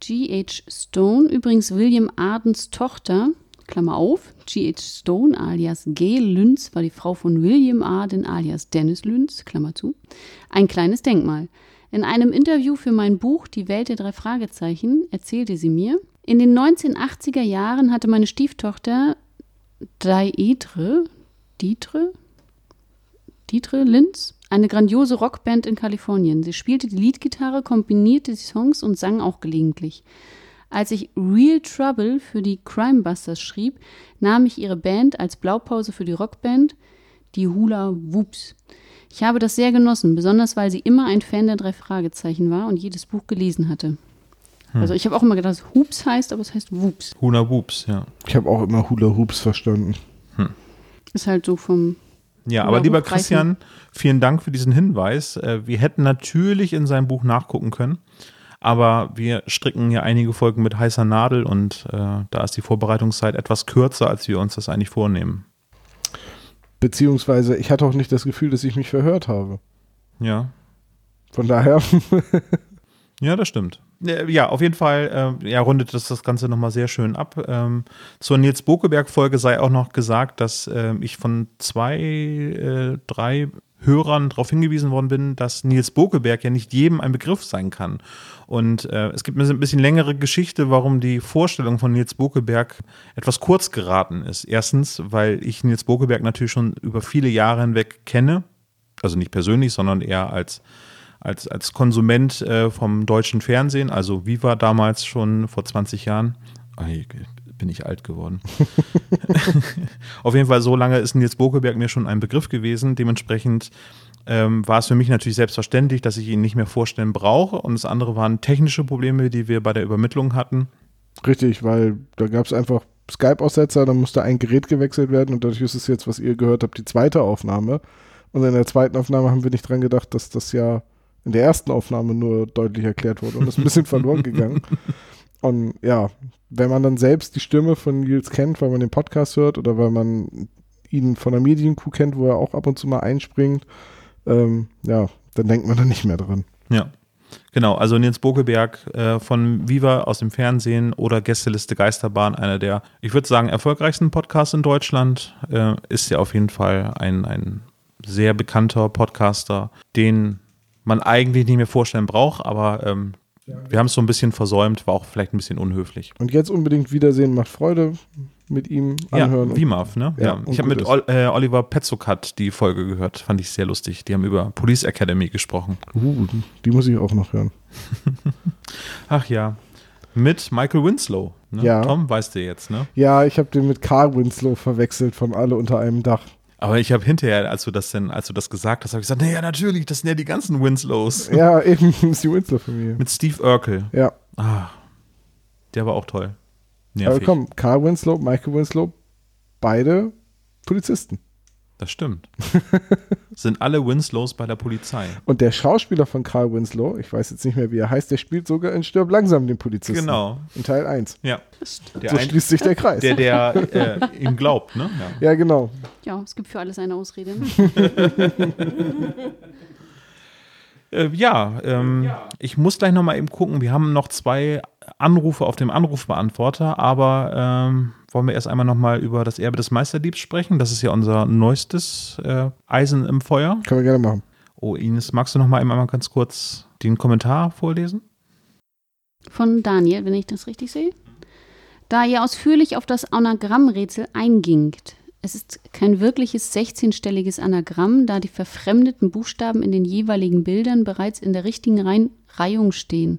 G.H. Stone, übrigens William Ardens Tochter, Klammer auf, G.H. Stone alias G. Lynz war die Frau von William Arden alias Dennis Lynz, Klammer zu, ein kleines Denkmal. In einem Interview für mein Buch Die Welt der drei Fragezeichen erzählte sie mir, in den 1980er Jahren hatte meine Stieftochter Daedre, Dietre, Dietre Linz, eine grandiose Rockband in Kalifornien. Sie spielte die Leadgitarre, kombinierte die Songs und sang auch gelegentlich. Als ich Real Trouble für die Crimebusters schrieb, nahm ich ihre Band als Blaupause für die Rockband, die Hula Whoops. Ich habe das sehr genossen, besonders weil sie immer ein Fan der drei Fragezeichen war und jedes Buch gelesen hatte. Also ich habe auch immer gedacht, dass Hoops heißt, aber es heißt Whoops. Huna Whoops, ja. Ich habe auch immer Hula Hoops verstanden. Ist halt so vom Ja, Hula aber lieber. Christian, vielen Dank für diesen Hinweis. Äh, Wir hätten natürlich in seinem Buch nachgucken können, aber wir stricken ja einige Folgen mit heißer Nadel und äh, da ist die Vorbereitungszeit etwas kürzer, als wir uns das eigentlich vornehmen. Beziehungsweise ich hatte auch nicht das Gefühl, dass ich mich verhört habe. Ja. Von daher, [laughs] Ja, das stimmt. Äh, Ja, auf jeden Fall äh, ja, rundet das das Ganze nochmal sehr schön ab. Ähm, zur Nils Bokeberg-Folge sei auch noch gesagt, dass ähm, ich von zwei, äh, drei Hörern darauf hingewiesen worden bin, dass Nils Bokeberg ja nicht jedem ein Begriff sein kann. Und äh, es gibt ein bisschen längere Geschichte, warum die Vorstellung von Nils Bokeberg etwas kurz geraten ist. Erstens, weil ich Nils Bokeberg natürlich schon über viele Jahre hinweg kenne. Also nicht persönlich, sondern eher als als, als Konsument äh, vom deutschen Fernsehen, also Viva damals schon vor 20 Jahren. Ah, hier bin ich alt geworden. [laughs] [laughs] Auf jeden Fall, so lange ist Nils Bokeberg mir schon ein Begriff gewesen. Dementsprechend ähm, war es für mich natürlich selbstverständlich, dass ich ihn nicht mehr vorstellen brauche. Und das andere waren technische Probleme, die wir bei der Übermittlung hatten. richtig, weil da gab es einfach Skype-Aussetzer, da musste ein Gerät gewechselt werden und dadurch ist es jetzt, was ihr gehört habt, die zweite Aufnahme. Und in der zweiten Aufnahme haben wir nicht dran gedacht, dass das ja in der ersten Aufnahme nur deutlich erklärt wurde und ist ein bisschen [laughs] verloren gegangen. Und ja, wenn man dann selbst die Stimme von Nils kennt, weil man den Podcast hört oder weil man ihn von der Medienkuh kennt, wo er auch ab und zu mal einspringt, ähm, ja, dann denkt man da nicht mehr dran. Ja. Genau, also Nils Bokeberg äh, von Viva aus dem Fernsehen oder Gästeliste Geisterbahn, einer der, ich würde sagen, erfolgreichsten Podcasts in Deutschland, äh, ist ja auf jeden Fall ein, ein sehr bekannter Podcaster, den man eigentlich nicht mehr vorstellen braucht, aber ähm, wir haben es so ein bisschen versäumt, war auch vielleicht ein bisschen unhöflich. Und jetzt unbedingt Wiedersehen macht Freude mit ihm anhören. Ja, und- WIMAF, ne? Ja, Ja, ich habe mit. Ol äh, Oliver Petzokat die Folge gehört, fand ich sehr lustig. Die haben über Police Academy gesprochen. Uh, die muss ich auch noch hören. [laughs] Ach ja. Mit Michael Winslow. Ne? Ja. Tom, weißt du jetzt, ne? Ja, ich habe den mit Carl Winslow verwechselt von Alle unter einem Dach. Aber ich habe hinterher, als du das denn, als du das gesagt hast, habe ich gesagt, naja, natürlich, das sind ja die ganzen Winslows. Ja, [laughs] eben ist die Winslow-Familie. Mit Steve Urkel. Ja, Ah, der war auch toll. aber Nervig. komm, Carl Winslow, Michael Winslow, beide Polizisten. Das stimmt. [laughs] sind alle Winslows bei der Polizei. Und der Schauspieler von Carl Winslow, ich weiß jetzt nicht mehr, wie er heißt, der spielt sogar in Stirb langsam den Polizisten. Genau. In Teil 1. Ja. Der, So ein, schließt sich der [laughs] Kreis. der, der äh, ihm glaubt, ne? Ja. ja, genau. Ja, es gibt für alles eine Ausrede. [laughs] Äh, ja, ähm, ich muss gleich noch mal eben gucken. Wir haben noch zwei Anrufe auf dem Anrufbeantworter, aber ähm, wollen wir erst einmal noch mal über das Erbe des Meisterdiebs sprechen? Das ist ja unser neuestes äh, Eisen im Feuer. Können wir gerne machen. Oh, Ines, magst du noch mal eben einmal ganz kurz den Kommentar vorlesen? Von Daniel, wenn ich das richtig sehe. Da ihr ausführlich auf das Anagrammrätsel eingingt. Es ist kein wirkliches 16-stelliges Anagramm, da die verfremdeten Buchstaben in den jeweiligen Bildern bereits in der richtigen Rein Reihung stehen.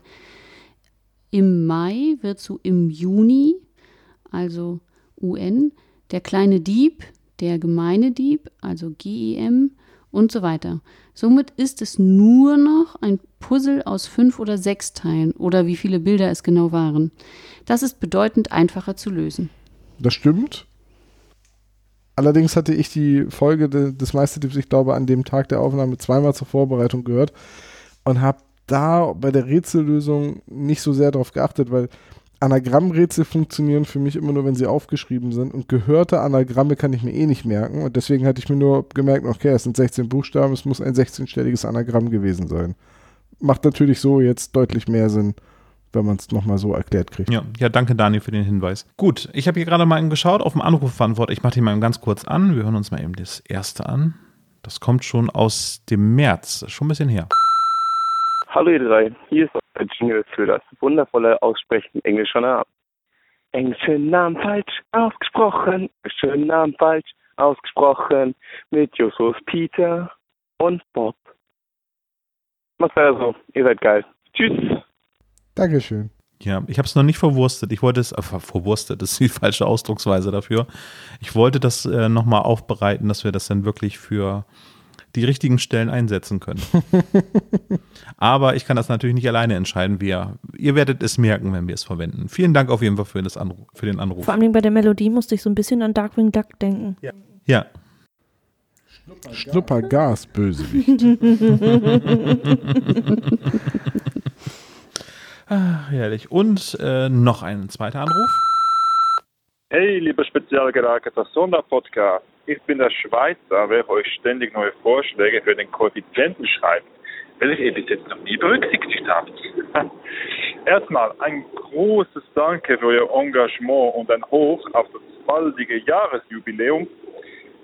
Im Mai wird zu im Juni, also UN, der kleine Dieb, der gemeine Dieb, also GEM und so weiter. Somit ist es nur noch ein Puzzle aus fünf oder sechs Teilen oder wie viele Bilder es genau waren. Das ist bedeutend einfacher zu lösen. Das stimmt. Allerdings hatte ich die Folge de, des Meistertipps, ich glaube, an dem Tag der Aufnahme zweimal zur Vorbereitung gehört und habe da bei der Rätsellösung nicht so sehr darauf geachtet, weil Anagrammrätsel funktionieren für mich immer nur, wenn sie aufgeschrieben sind und gehörte Anagramme kann ich mir eh nicht merken und deswegen hatte ich mir nur gemerkt, okay, es sind 16 Buchstaben, es muss ein 16-stelliges Anagramm gewesen sein. Macht natürlich so jetzt deutlich mehr Sinn, wenn man es nochmal so erklärt kriegt. Ja, ja, danke Daniel für den Hinweis. Gut, ich habe hier gerade mal geschaut auf dem Anrufbeantworter. Ich mache die mal ganz kurz an. Wir hören uns mal eben das erste an. Das kommt schon aus dem März, schon ein bisschen her. Hallo ihr drei, hier ist euer Jingle für das wundervolle Aussprechen englischer Namen. Englische Namen falsch ausgesprochen, englische Namen falsch ausgesprochen mit Justus, Peter und Bob. Macht's weiter so, ihr seid geil. Tschüss. Dankeschön. Ja, ich habe es noch nicht verwurstet. Ich wollte es, äh, ver- verwurstet ist die [laughs] falsche Ausdrucksweise dafür. Ich wollte das äh, nochmal aufbereiten, dass wir das dann wirklich für die richtigen Stellen einsetzen können. [laughs] Aber ich kann das natürlich nicht alleine entscheiden. Wir, ihr werdet es merken, wenn wir es verwenden. Vielen Dank auf jeden Fall für, das Anruf, für den Anruf. Vor allem bei der Melodie musste ich so ein bisschen an Darkwing Duck denken. Ja, Schnuppergas, Bösewicht. [laughs] herrlich. Und äh, noch ein zweiter Anruf. Hey, lieber spezial gerateter Sonderpodcast. Ich bin der Schweizer, welcher euch ständig neue Vorschläge für den Koeffizienten schreibt, welche ihr bis jetzt noch nie berücksichtigt habt. [laughs] Erstmal ein großes Danke für euer Engagement und ein Hoch auf das baldige Jahresjubiläum,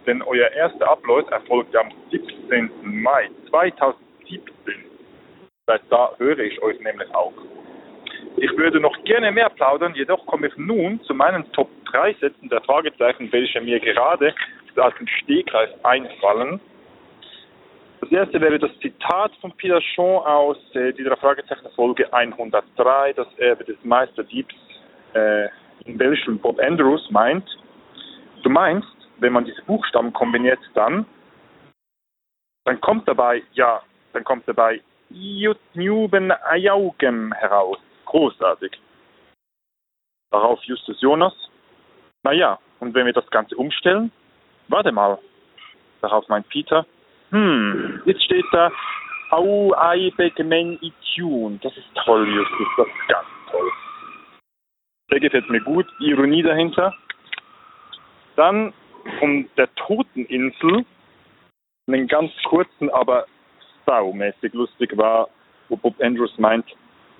denn euer erster Upload erfolgte am 17. Mai 2017. Seit da höre ich euch nämlich auch. Ich würde noch gerne mehr plaudern, jedoch komme ich nun zu meinen Top 3 Sätzen der Fragezeichen, welche mir gerade aus dem Stegreif einfallen. Das erste wäre das Zitat von Peter Shaw aus äh, dieser Fragezeichen Folge 103, das Erbe des Meisterdiebs, äh, in welchem Bob Andrews meint, du meinst, wenn man diese Buchstaben kombiniert, dann, dann kommt dabei, ja, dann kommt dabei Jutnuben Ayaugem heraus. Großartig. Darauf Justus Jonas. Naja, und wenn wir das Ganze umstellen? Warte mal. Darauf meint Peter. Hm, jetzt steht da Au Ai Begmen Itune. Das ist toll, Justus. Das ist ganz toll. Der gefällt mir gut. Ironie dahinter. Dann von der Toteninsel einen ganz kurzen, aber saumäßig lustig war, wo Bob Andrews meint,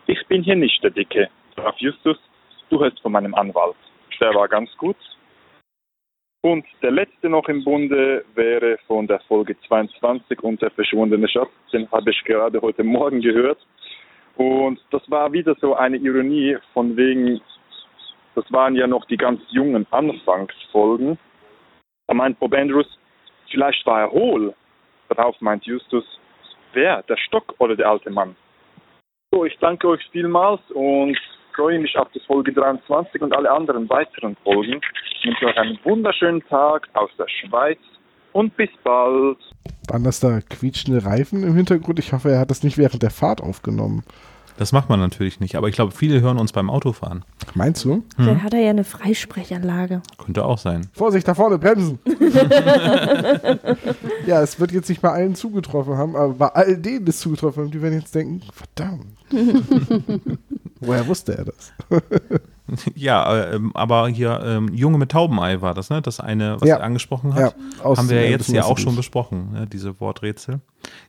ich bin hier nicht der Dicke. Graf Justus, du hörst von meinem Anwalt. Der war ganz gut. Und der letzte noch im Bunde wäre von der Folge 22 und der verschwundene Schatz. Den habe ich gerade heute Morgen gehört. Und das war wieder so eine Ironie von wegen, das waren ja noch die ganz jungen Anfangsfolgen. Da meint Bob Andrews, vielleicht war er hohl. Darauf meint Justus, wer, der Stock oder der alte Mann? So, ich danke euch vielmals und freue mich auf die Folge 23 und alle anderen weiteren Folgen. Ich wünsche euch einen wunderschönen Tag aus der Schweiz und bis bald. Waren das da quietschende Reifen im Hintergrund? Ich hoffe, er hat das nicht während der Fahrt aufgenommen. Das macht man natürlich nicht, aber ich glaube, viele hören uns beim Autofahren. Meinst du? Dann hat er ja eine Freisprechanlage. Könnte auch sein. Vorsicht, da vorne, bremsen! [laughs] ja, es wird jetzt nicht bei allen zugetroffen haben, aber bei all denen es zugetroffen haben, die werden jetzt denken, verdammt. [laughs] Woher wusste er das? [laughs] Ja, ähm, aber hier ähm, Junge mit Taubenei war das, ne? Das eine, was Ja. er angesprochen hat. Ja, haben wir ja jetzt ja auch schon besprochen, ne? diese Worträtsel.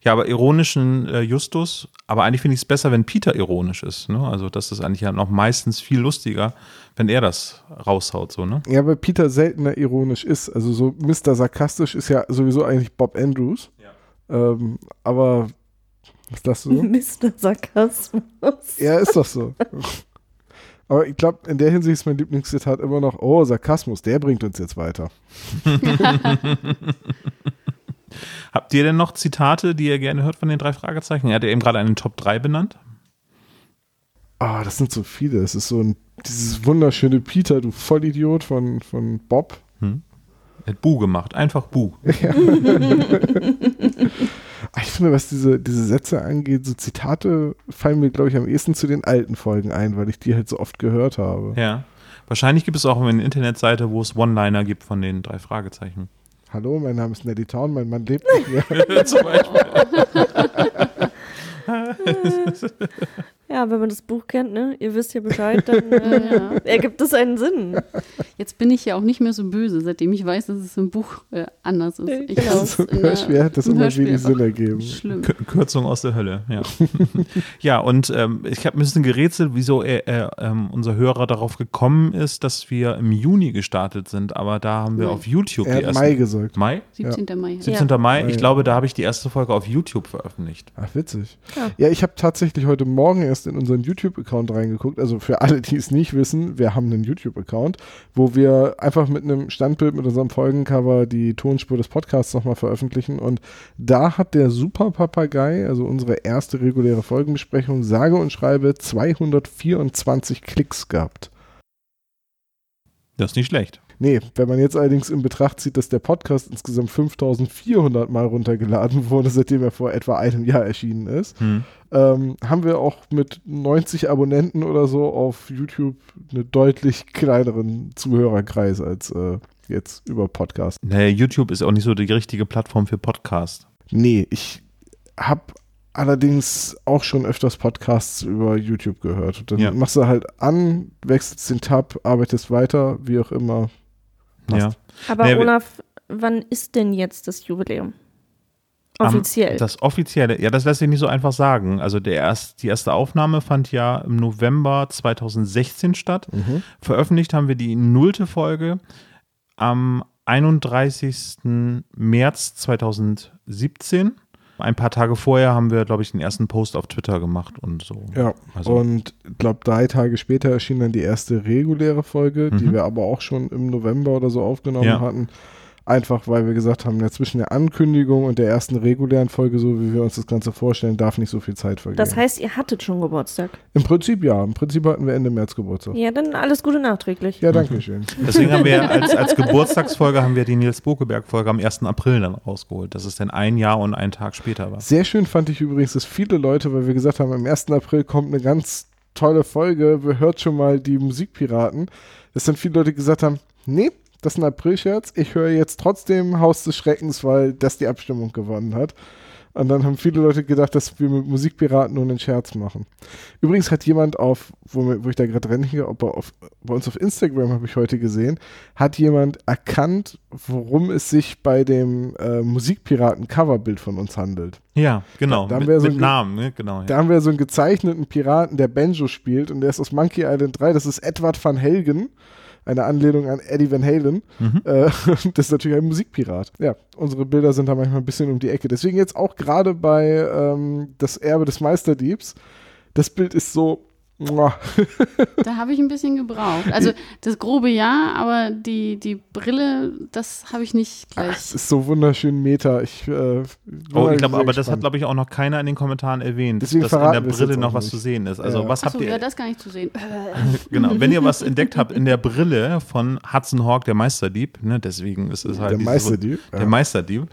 Ja, aber ironischen äh, Justus, aber eigentlich finde ich es besser, wenn Peter ironisch ist. Ne? Also das ist eigentlich ja noch meistens viel lustiger, wenn er das raushaut, so, ne? Ja, weil Peter seltener ironisch ist. Also so Mr. Sarkastisch ist ja sowieso eigentlich Bob Andrews. Ähm, aber was ist das so? [laughs] Mr. Sarkasmus. ja, ist doch so. [laughs] aber ich glaube, in der Hinsicht ist mein Lieblingszitat immer noch, oh, Sarkasmus, der bringt uns jetzt weiter. [laughs] Habt ihr denn noch Zitate, die ihr gerne hört von den drei Fragezeichen? Er hat ja eben gerade einen Top 3 benannt. Ah, das sind so viele. Es ist so ein, dieses wunderschöne Peter, du Vollidiot von, von Bob. Er hat Bu gemacht, einfach Bu. [laughs] Ah, [laughs] Ich finde, was diese, diese Sätze angeht, so Zitate fallen mir, glaube ich, am ehesten zu den alten Folgen ein, weil ich die halt so oft gehört habe. Ja. Wahrscheinlich gibt es auch eine Internetseite, wo es One-Liner gibt von den drei Fragezeichen. Hallo, mein Name ist Nelly Town, mein Mann lebt nicht mehr. [laughs] Zum Beispiel. [laughs] Ja, wenn man das Buch kennt, ne? Ihr wisst ja Bescheid, dann [laughs] äh, Ja. ergibt es einen Sinn. Jetzt bin ich ja auch nicht mehr so böse, seitdem ich weiß, dass es im Buch äh, anders ist. Ich Genau. Also, in der- Hörspiel hat das im immer wenig Sinn ergeben. Schlimm. Kür- Kürzung aus der Hölle, ja. [laughs] ja, und ähm, ich habe ein bisschen gerätselt, wieso er, er, ähm, unser Hörer darauf gekommen ist, dass wir im Juni gestartet sind, aber da haben wir Mai. auf YouTube Er die hat ersten. Mai gesagt. Mai? 17. Mai. 17. Mai. Ja. Ich glaube, da habe ich die erste Folge auf YouTube veröffentlicht. Ach, witzig. Ja. Ja, ich habe tatsächlich heute Morgen in unseren YouTube-Account reingeguckt. Also für alle, die es nicht wissen, wir haben einen YouTube-Account, wo wir einfach mit einem Standbild mit unserem Folgencover die Tonspur des Podcasts nochmal veröffentlichen. Und da hat der Super Papagei, also unsere erste reguläre Folgenbesprechung, sage und schreibe 224 Klicks gehabt. Das ist nicht schlecht. Nee, wenn man jetzt allerdings in Betracht zieht, dass der Podcast insgesamt 5400 Mal runtergeladen [laughs] wurde, seitdem er vor etwa einem Jahr erschienen ist, Hm. ähm, haben wir auch mit 90 Abonnenten oder so auf YouTube einen deutlich kleineren Zuhörerkreis als äh, jetzt über Podcast. Naja, YouTube ist auch nicht so die richtige Plattform für Podcast. Nee, ich habe allerdings auch schon öfters Podcasts über YouTube gehört. Dann Ja. machst du halt an, wechselst den Tab, arbeitest weiter, wie auch immer. Ja. Aber wir- Olaf, wann ist denn jetzt das Jubiläum? Offiziell. Am, das offizielle, ja, das lässt sich nicht so einfach sagen. Also der erst, die erste Aufnahme fand ja im November 2016 statt. Veröffentlicht haben wir die nullte Folge am 31. März 2017. Ein paar Tage vorher haben wir, glaube ich, den ersten Post auf Twitter gemacht und so. Ja, Also- und ich glaube, drei Tage später erschien dann die erste reguläre Folge, die Mhm. wir aber auch schon im November oder so aufgenommen Ja. hatten. Einfach weil wir gesagt haben, ja, zwischen der Ankündigung und der ersten regulären Folge, so wie wir uns das Ganze vorstellen, darf nicht so viel Zeit vergehen. das heißt, ihr hattet schon Geburtstag. Im Prinzip ja. Im Prinzip hatten wir Ende März Geburtstag. Ja, dann alles Gute nachträglich. Ja, danke schön. Deswegen haben wir [laughs] als, als Geburtstagsfolge haben wir die Nils Bokeberg-Folge am 1. April dann rausgeholt, dass es dann ein Jahr und einen Tag später war. Sehr schön fand ich übrigens, dass viele Leute, weil wir gesagt haben, am 1. April kommt eine ganz tolle Folge, wir hört schon mal die Musikpiraten, dass dann viele Leute gesagt haben, nee, das ist ein April-Scherz, ich höre jetzt trotzdem Haus des Schreckens, weil das die Abstimmung gewonnen hat. Und dann haben viele Leute gedacht, dass wir mit Musikpiraten nur einen Scherz machen. Übrigens hat jemand auf, wo, wo ich da gerade renne, ob auf, bei uns auf Instagram habe ich heute gesehen, hat jemand erkannt, worum es sich bei dem äh, Musikpiraten-Coverbild von uns handelt. Ja, genau. Da- da mit so mit ein- Namen, ne? genau. Da Ja. haben wir so einen gezeichneten Piraten, der Banjo spielt und der ist aus Monkey Island 3. Das ist Edward van Helgen. Eine Anlehnung an Eddie Van Halen. Mhm. Äh, [laughs] das ist natürlich ein Musikpirat. Ja, unsere Bilder sind da manchmal ein bisschen um die Ecke. Deswegen jetzt auch gerade bei ähm, Das Erbe des Meisterdiebs. Das Bild ist so. [laughs] Da habe ich ein bisschen gebraucht. Also das grobe ja, aber die, die Brille, das habe ich nicht Ach, gleich. es ist so wunderschön Meta. Ich, äh, Oh, ich glaube, aber das hat, gespannt. glaube ich, auch noch keiner in den Kommentaren erwähnt, Deswegen dass in der Brille noch was nicht. zu sehen ist. Also, Ja. was habt Achso, ihr? ja, das gar nicht zu sehen. [laughs] genau, wenn ihr was entdeckt habt in der Brille von Hudson Hawk, der Meisterdieb, ne, deswegen ist es halt Der Meisterdieb, Der ja. Meisterdieb.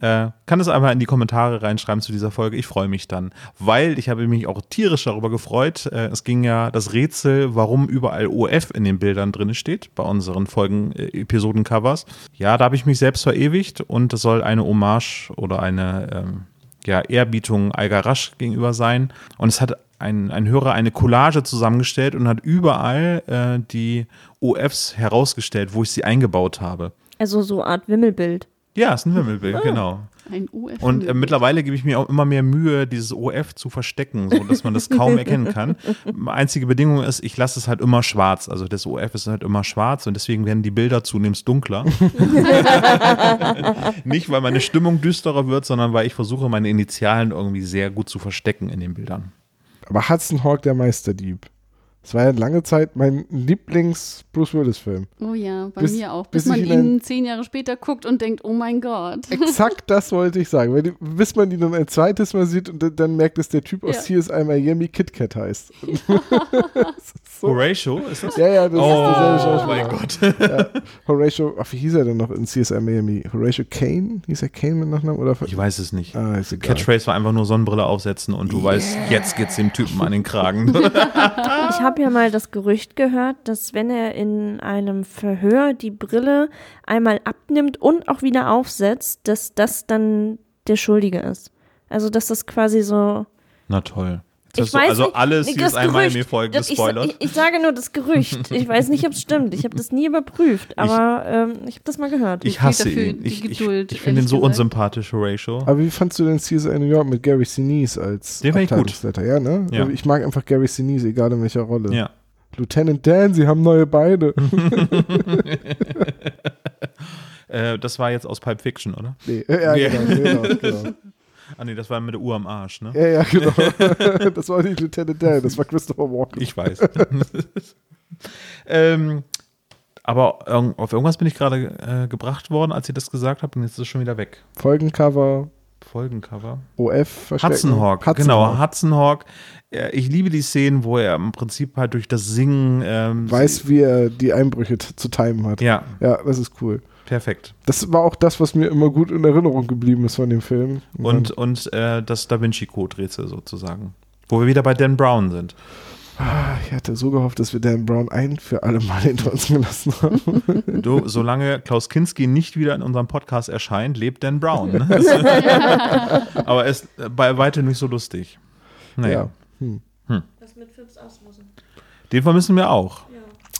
Äh, kann es einfach in die Kommentare reinschreiben zu dieser Folge. Ich freue mich dann, weil ich habe mich auch tierisch darüber gefreut. Äh, es ging ja das Rätsel, warum überall OF in den Bildern drin steht, bei unseren Folgen, äh, Episodencovers. Ja, da habe ich mich selbst verewigt und es soll eine Hommage oder eine ähm, ja, Ehrbietung Algar Rasch gegenüber sein. Und es hat ein, ein Hörer eine Collage zusammengestellt und hat überall äh, die OFs herausgestellt, wo ich sie eingebaut habe. Also so eine Art Wimmelbild. Ja, ist ein Wimmelbild, genau. Ein UF. Und äh, mittlerweile gebe ich mir auch immer mehr Mühe, dieses OF zu verstecken, so dass man das kaum erkennen kann. Einzige Bedingung ist, ich lasse es halt immer schwarz. Also das OF ist halt immer schwarz und deswegen werden die Bilder zunehmend dunkler. [laughs] Nicht, weil meine Stimmung düsterer wird, sondern weil ich versuche, meine Initialen irgendwie sehr gut zu verstecken in den Bildern. Aber Hudson Hawk, der Meisterdieb. Das war ja lange Zeit mein Lieblings-Bruce Willis-Film. Oh ja, bei Bis- mir auch. bis Bis man ihn ihn zehn Jahre später guckt und denkt, oh mein Gott. [laughs] Exakt das wollte ich sagen. Weil die, bis man ihn dann ein zweites Mal sieht und dann- merkt, dass der Typ aus Ja. CSI Miami Kit Kat heißt. [laughs] [laughs] Ist so. Horatio, ist das? Ja, ja, das ist derselbe Oh Schauspieler. mein Gott. Horatio, ach, wie hieß er denn noch in CSI Miami? Horatio Kane? Hieß er Kane mit Nachnamen? Oder? Ich weiß es nicht. Ah, ist egal. Catchphrase war einfach nur Sonnenbrille aufsetzen und du weißt, jetzt geht's dem Typen an den Kragen. Ich habe ja mal das Gerücht gehört, dass wenn er in einem Verhör die Brille einmal abnimmt und auch wieder aufsetzt, dass das dann der Schuldige ist. Also dass das quasi so. Na toll. Ich weiß also nicht, alle nee, das CSI Gerücht. Miami-Folgen Das- ich, gespoilert. ich, ich sage nur das Gerücht. [laughs] Ich weiß nicht, ob es stimmt. Ich habe das nie überprüft, aber ähm, ich habe das mal gehört. Ich hasse ihn. die Ich, ich, Geduld, ich finde ihn so gesagt. unsympathisch, Horatio. Aber wie fandst du denn CSI New York mit Gary Sinise als Den ich gut. Abteilungsleiter? Ja, ne? Ja. Ich mag einfach Gary Sinise, egal in welcher Rolle. Ja. Lieutenant Dan, Sie haben neue Beine. [laughs] [laughs] Äh, das war jetzt aus Pulp Fiction, oder? nee, ja, Ja. genau, genau, genau. Ah, nee, das war mit der Uhr am Arsch, ne? Ja, ja, genau. [laughs] das war nicht Lieutenant Dan, das war Christopher Walken. Ich weiß. [laughs] ähm, aber auf irgendwas bin ich gerade äh, gebracht worden, als ihr das gesagt habt, und jetzt ist es schon wieder weg. Folgencover, Folgencover. OF. Hudson Hawk, Hudson genau, Hawk. Hudson Hawk. Ich liebe die Szenen, wo er im Prinzip halt durch das Singen ähm, Weiß, wie er die Einbrüche zu timen hat. Ja, Ja, das ist cool. Perfekt. Das war auch das, was mir immer gut in Erinnerung geblieben ist von dem Film. Und, und äh, das Da Vinci Code Rätsel sozusagen. Wo wir wieder bei Dan Brown sind. Ah, Ich hatte so gehofft, dass wir Dan Brown ein für alle Mal hinter uns gelassen haben. [laughs] Du, solange Klaus Kinski nicht wieder in unserem Podcast erscheint, lebt Dan Brown. Ne? [laughs] [laughs] Aber er ist bei weitem nicht so lustig. Naja, Ja. Hm. Was mit Phipps Asmussen? den vermissen wir auch.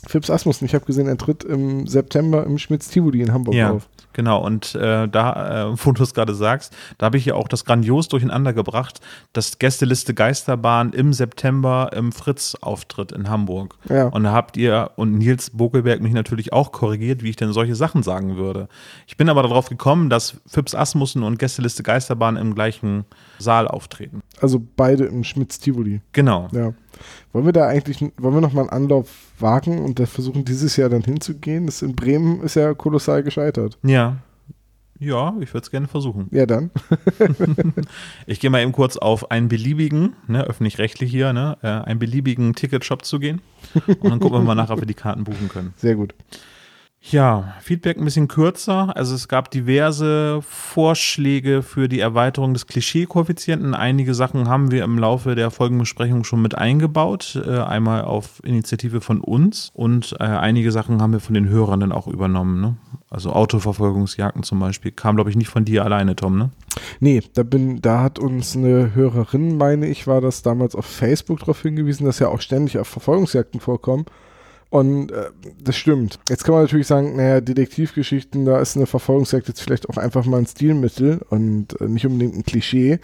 Phipps Asmussen, ich habe gesehen, er tritt im September im Schmitz-Tivoli in Hamburg Ja, auf. genau. Und äh, da, äh, wo du es gerade sagst, da habe ich ja auch das grandios durcheinander gebracht, dass Gästeliste Geisterbahn im September im Fritz-Auftritt in Hamburg. Ja. Und da habt ihr und Nils Bokelberg mich natürlich auch korrigiert, wie ich denn solche Sachen sagen würde. Ich bin aber darauf gekommen, dass Phipps Asmussen und Gästeliste Geisterbahn im gleichen Saal auftreten. Also beide im Schmitz-Tivoli. Genau. Ja. Wollen wir da eigentlich, wollen wir nochmal einen Anlauf wagen und da versuchen, dieses Jahr dann hinzugehen? Das in Bremen ist ja kolossal gescheitert. Ja. Ja, ich würde es gerne versuchen. Ja, dann. [laughs] Ich gehe mal eben kurz auf einen beliebigen, ne, öffentlich-rechtlich hier, ne, äh, einen beliebigen Ticketshop zu gehen. Und dann gucken wir mal nach, ob wir die Karten buchen können. Sehr gut. Ja, Feedback ein bisschen kürzer. Also es gab diverse Vorschläge für die Erweiterung des Klischee-Koeffizienten. Einige Sachen haben wir im Laufe der Folgenbesprechung schon mit eingebaut. Äh, einmal auf Initiative von uns und äh, einige Sachen haben wir von den Hörern dann auch übernommen. Ne? Also Autoverfolgungsjagden zum Beispiel. Kam, glaube ich, nicht von dir alleine, Tom, ne? Nee, da bin, da hat uns eine Hörerin, meine ich, war das damals auf Facebook darauf hingewiesen, dass ja auch ständig auf Verfolgungsjagden vorkommen. Und äh, das stimmt. Jetzt kann man natürlich sagen, naja, Detektivgeschichten, da ist eine Verfolgungsjagd jetzt vielleicht auch einfach mal ein Stilmittel und äh, nicht unbedingt ein Klischee.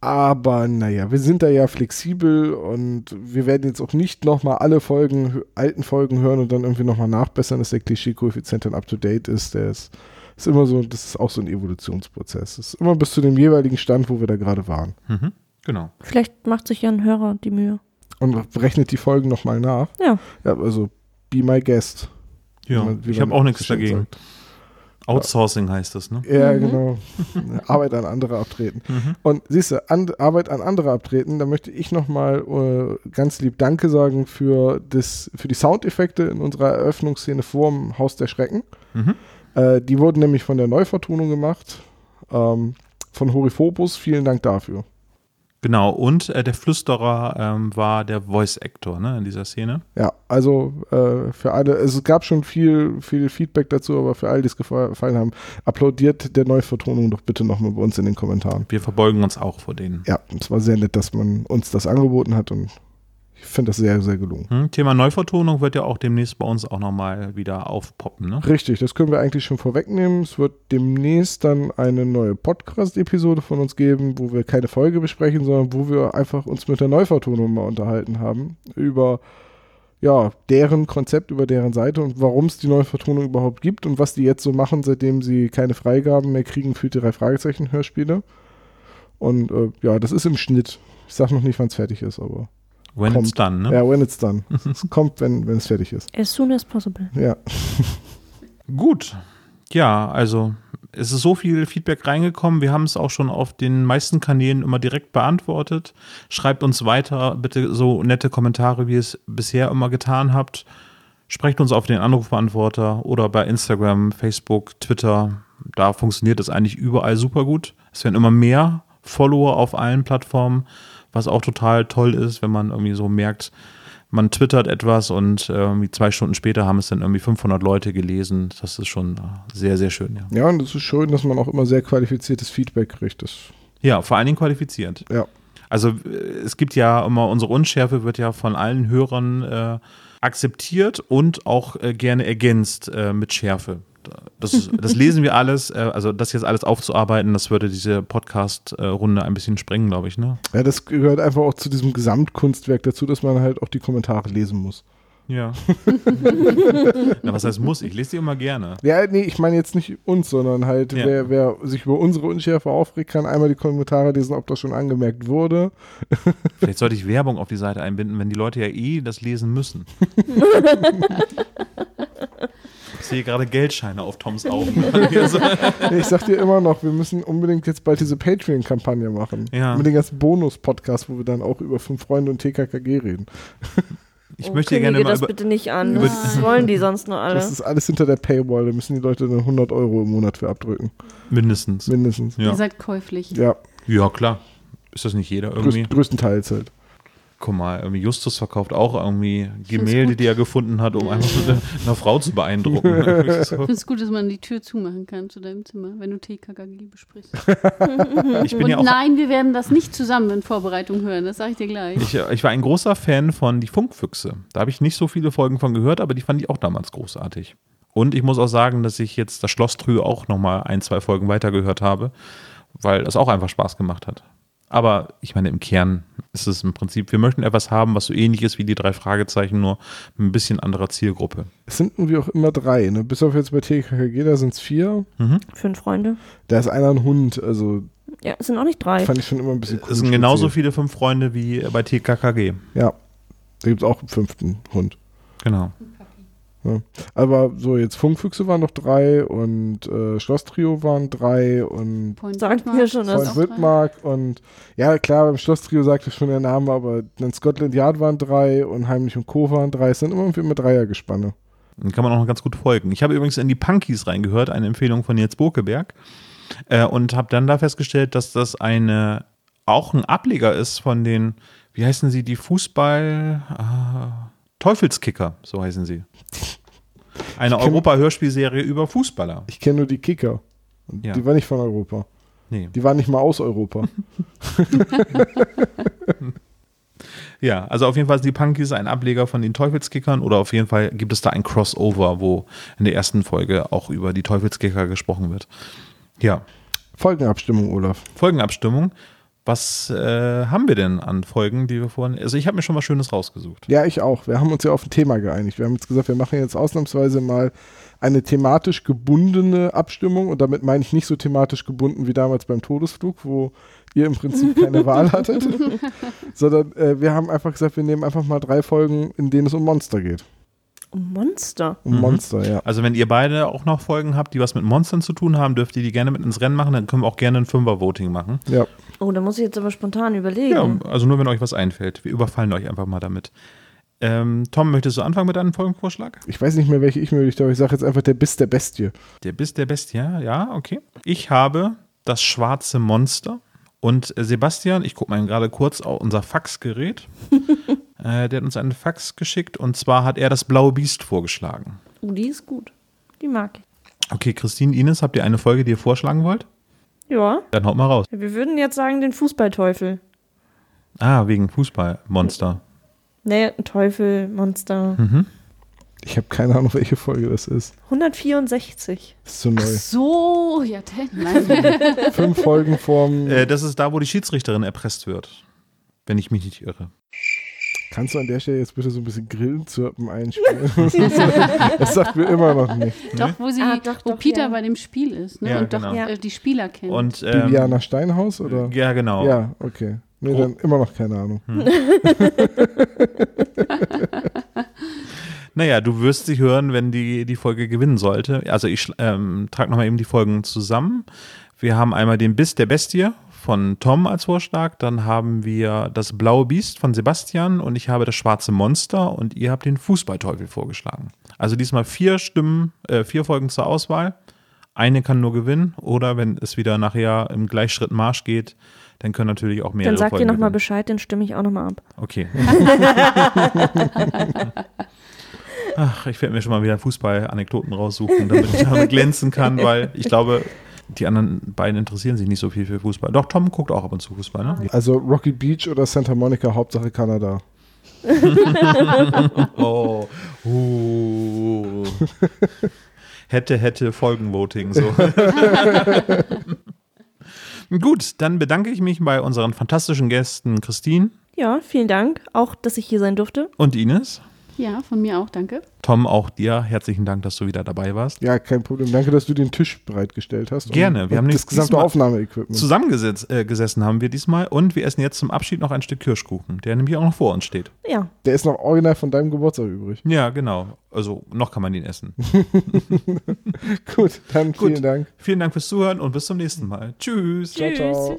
Aber naja, wir sind da ja flexibel und wir werden jetzt auch nicht nochmal alle Folgen, alten Folgen hören und dann irgendwie nochmal nachbessern, dass der Klischee-Koeffizient dann up to date ist. Der ist, ist immer so, das ist auch so ein Evolutionsprozess. Das ist immer bis zu dem jeweiligen Stand, wo wir da gerade waren. Mhm. Genau. Vielleicht macht sich ja ein Hörer die Mühe. Und rechnet die Folgen nochmal nach. Ja. Ja, also be my guest. Ja, man- ich habe auch nichts dagegen. sagt. Outsourcing heißt das, ne? Ja, Mhm. genau. Arbeit an andere abtreten. Mhm. Und siehst du, an, Arbeit an andere abtreten, da möchte ich nochmal äh, ganz lieb Danke sagen für, das, für die Soundeffekte in unserer Eröffnungsszene vorm Haus der Schrecken. Mhm. Äh, die wurden nämlich von der Neuvertonung gemacht, ähm, von Horiphobus. Vielen Dank dafür. Genau, und äh, der Flüsterer ähm, war der Voice-Actor ne, in dieser Szene. Ja, also äh, für alle, es gab schon viel, viel Feedback dazu, aber für alle, die es gefa- gefallen haben, applaudiert der Neuvertonung doch bitte nochmal bei uns in den Kommentaren. Wir verbeugen uns auch vor denen. Ja, es war sehr nett, dass man uns das angeboten hat und ich finde das sehr, sehr gelungen. Hm, Thema Neuvertonung wird ja auch demnächst bei uns auch nochmal wieder aufpoppen. Ne? Richtig, das können wir eigentlich schon vorwegnehmen. Es wird demnächst dann eine neue Podcast-Episode von uns geben, wo wir keine Folge besprechen, sondern wo wir einfach uns mit der Neuvertonung mal unterhalten haben. Über ja, deren Konzept, über deren Seite und warum es die Neuvertonung überhaupt gibt und was die jetzt so machen, seitdem sie keine Freigaben mehr kriegen für die drei Fragezeichen-Hörspiele. Und äh, ja, das ist im Schnitt. Ich sag noch nicht, wann es fertig ist, aber. When it's kommt. done, ne? Ja, when it's done. es kommt, wenn, wenn es fertig ist. As soon as possible. Ja. [laughs] Gut. Ja, also es ist so viel Feedback reingekommen. Wir haben es auch schon auf den meisten Kanälen immer direkt beantwortet. Schreibt uns weiter bitte so nette Kommentare, wie ihr es bisher immer getan habt. Sprecht uns auf den Anrufbeantworter oder bei Instagram, Facebook, Twitter. Da funktioniert das eigentlich überall super gut. Es werden immer mehr Follower auf allen Plattformen, was auch total toll ist, wenn man irgendwie so merkt, man twittert etwas und äh, irgendwie zwei Stunden später haben es dann irgendwie 500 Leute gelesen. Das ist schon äh, sehr, sehr schön, ja. Ja, und es ist schön, dass man auch immer sehr qualifiziertes Feedback kriegt. Das, Ja, vor allen Dingen qualifiziert. ja. Also es gibt ja immer, unsere Unschärfe wird ja von allen Hörern äh, akzeptiert und auch äh, gerne ergänzt äh, mit Schärfe. Das, ist, das lesen wir alles, äh, also das jetzt alles aufzuarbeiten, das würde diese Podcast-Runde ein bisschen sprengen, glaube ich, ne? ja, das gehört einfach auch zu diesem Gesamtkunstwerk dazu, dass man halt auch die Kommentare lesen muss. Ja. [laughs] Na, was heißt muss? Ich lese die immer gerne. Ja, nee, ich meine jetzt nicht uns, sondern halt, Ja. wer, wer sich über unsere Unschärfe aufregt, kann einmal die Kommentare lesen, ob das schon angemerkt wurde. [laughs] Vielleicht sollte ich Werbung auf die Seite einbinden, wenn die Leute ja eh das lesen müssen. [laughs] Ich sehe gerade Geldscheine auf Toms Augen. [laughs] Ich sag dir immer noch, wir müssen unbedingt jetzt bald diese Patreon-Kampagne machen. Ja. Mit den ganzen Bonus-Podcasts, wo wir dann auch über fünf Freunde und TKKG reden. ich Oh, möchte ja gerne kündige mal das über, bitte nicht an. Das wollen die sonst nur alle. Das ist alles hinter der Paywall, da müssen die Leute dann 100 Euro im Monat für abdrücken. mindestens. Mindestens. Ja. Ihr seid käuflich. Ja, ja, klar. Ist das nicht jeder irgendwie? größt, größtenteils halt. Guck mal, irgendwie Justus verkauft auch irgendwie Gemälde, die er gefunden hat, um einfach so eine, Frau zu beeindrucken. [laughs] Ich finde es gut, dass man die Tür zumachen kann zu deinem Zimmer, wenn du TKKG besprichst. [laughs] ich bin Und ja auch nein, wir werden das nicht zusammen in Vorbereitung hören, das sage ich dir gleich. Ich, äh, ich war ein großer Fan von Die Funkfüchse. Da habe ich nicht so viele Folgen von gehört, aber die fand ich auch damals großartig. Und ich muss auch sagen, dass ich jetzt das Schloss Trü auch noch mal ein, zwei Folgen weitergehört habe, weil das auch einfach Spaß gemacht hat. Aber ich meine, im Kern ist es im Prinzip, wir möchten etwas haben, was so ähnlich ist wie die drei Fragezeichen, nur mit ein bisschen anderer Zielgruppe. Es sind irgendwie auch immer drei, ne? Bis auf jetzt bei TKKG, da sind es vier. Fünf Freunde. Da ist einer ein Hund, also Ja, es sind auch nicht drei. fand ich schon immer ein bisschen Es sind genauso erzählt. viele fünf Freunde wie bei TKKG. Ja, da gibt es auch einen fünften Hund. Genau. Aber so, jetzt Funkfüchse waren noch drei und äh, Schlosstrio waren drei und Point Sagt mir schon, dran. Wittmark und ja klar, beim Schlosstrio sagte schon der Name, aber dann Scotland Yard waren drei und Heimlich und Co. waren drei. Es sind immer irgendwie immer Dreiergespanne. Den kann man auch noch ganz gut folgen. Ich habe übrigens in die Punkies reingehört, eine Empfehlung von Nils Bokeberg. Äh, und habe dann da festgestellt, dass das eine auch ein Ableger ist von den, wie heißen sie, die Fußball äh, Teufelskicker, so heißen sie. Eine Europa-Hörspielserie über Fußballer. Ich kenne nur die Kicker. Ja. Die war nicht von Europa. Nee. Die waren nicht mal aus Europa. [laughs] Ja, also auf jeden Fall sind die Punkies ein Ableger von den Teufelskickern oder auf jeden Fall gibt es da ein Crossover, wo in der ersten Folge auch über die Teufelskicker gesprochen wird. Ja, Folgenabstimmung, Olaf. Folgenabstimmung. Was äh, haben wir denn an Folgen, die wir vorhin. Also, ich habe mir schon was Schönes rausgesucht. Ja, ich auch. Wir haben uns ja auf ein Thema geeinigt. Wir haben jetzt gesagt, wir machen jetzt ausnahmsweise mal eine thematisch gebundene Abstimmung und damit meine ich nicht so thematisch gebunden wie damals beim Todesflug, wo ihr im Prinzip keine Wahl [laughs] hattet, sondern äh, wir haben einfach gesagt, wir nehmen einfach mal drei Folgen, in denen es um Monster geht. Um Monster. Um Mhm. Monster, ja. Also, wenn ihr beide auch noch Folgen habt, die was mit Monstern zu tun haben, dürft ihr die gerne mit ins Rennen machen. Dann können wir auch gerne ein Fünfer-Voting machen. Ja, Oh, da muss ich jetzt aber spontan überlegen. Ja, also nur, wenn euch was einfällt. Wir überfallen euch einfach mal damit. Ähm, Tom, möchtest du anfangen mit deinem Folgenvorschlag? ich weiß nicht mehr, welche ich möchte, aber ich sage jetzt einfach der Biss der Bestie. Der Biss der Bestie, ja, okay. Ich habe das schwarze Monster und äh, Sebastian, ich gucke mal gerade kurz auf unser Faxgerät. [laughs] äh, der hat uns einen Fax geschickt und zwar hat er das blaue Biest vorgeschlagen. Oh, die ist gut. Die mag ich. Okay, Christine, Ines, habt ihr eine Folge, die ihr vorschlagen wollt? Ja. Dann haut mal raus. Wir würden jetzt sagen, den Fußballteufel. Ah, wegen Fußballmonster. Nee, ein Teufel, Monster. Mhm. Ich habe keine Ahnung, welche Folge das ist. 164. Das ist zu neu. So, ja, denn, nein. [laughs] Fünf Folgen vorm. Äh, das ist da, wo die Schiedsrichterin erpresst wird. Wenn ich mich nicht irre. Kannst du an der Stelle jetzt bitte so ein bisschen Grillenzirpen einspielen? [laughs] das sagt mir immer noch nicht. doch, wo sie, Ah, doch, wo doch, Peter ja. bei dem Spiel ist, ne? Ja, und doch genau. äh, die Spieler kennt. Und, ähm, Bibiana Steinhaus oder? Ja, genau. Ja, okay. Nee, Gro- dann immer noch keine Ahnung. [laughs] Naja, du wirst sie hören, wenn die, die Folge gewinnen sollte. Also ich ähm, trage nochmal eben die Folgen zusammen. Wir haben einmal den Biss der Bestie von Tom als Vorschlag, dann haben wir das blaue Biest von Sebastian und ich habe das schwarze Monster und ihr habt den Fußballteufel vorgeschlagen. Also diesmal vier Stimmen, äh, vier Folgen zur Auswahl. Eine kann nur gewinnen oder wenn es wieder nachher im Gleichschritt Marsch geht, dann können natürlich auch mehrere Dann sagt Folgen ihr nochmal. Bescheid, dann stimme ich auch nochmal ab. Okay. [laughs] Ach, ich werde mir schon mal wieder Fußball-Anekdoten raussuchen, damit ich damit glänzen kann, weil ich glaube, die anderen beiden interessieren sich nicht so viel für Fußball. Doch, Tom guckt auch ab und zu Fußball, ne? Also Rocky Beach oder Santa Monica, Hauptsache Kanada. [laughs] Oh. Uh. hätte, hätte Folgenvoting so. [laughs] Gut, dann bedanke ich mich bei unseren fantastischen Gästen Christine Ja, vielen Dank. Auch, dass ich hier sein durfte. und Ines. Ja, von mir auch, danke. Tom, auch dir herzlichen Dank, dass du wieder dabei warst. Ja, kein Problem. Danke, dass du den Tisch bereitgestellt hast. Gerne. Und, Wir haben und nicht das gesamte Aufnahmeequipment. Zusammengesessen äh, gesessen haben wir diesmal und wir essen jetzt zum Abschied noch ein Stück Kirschkuchen, der nämlich auch noch vor uns steht. Ja, Der ist noch original von deinem Geburtstag übrig. Ja, genau. Also noch kann man ihn essen. [laughs] Gut, dann Gut. vielen Dank. Vielen Dank fürs Zuhören und bis zum nächsten Mal. Tschüss. Ciao, ciao.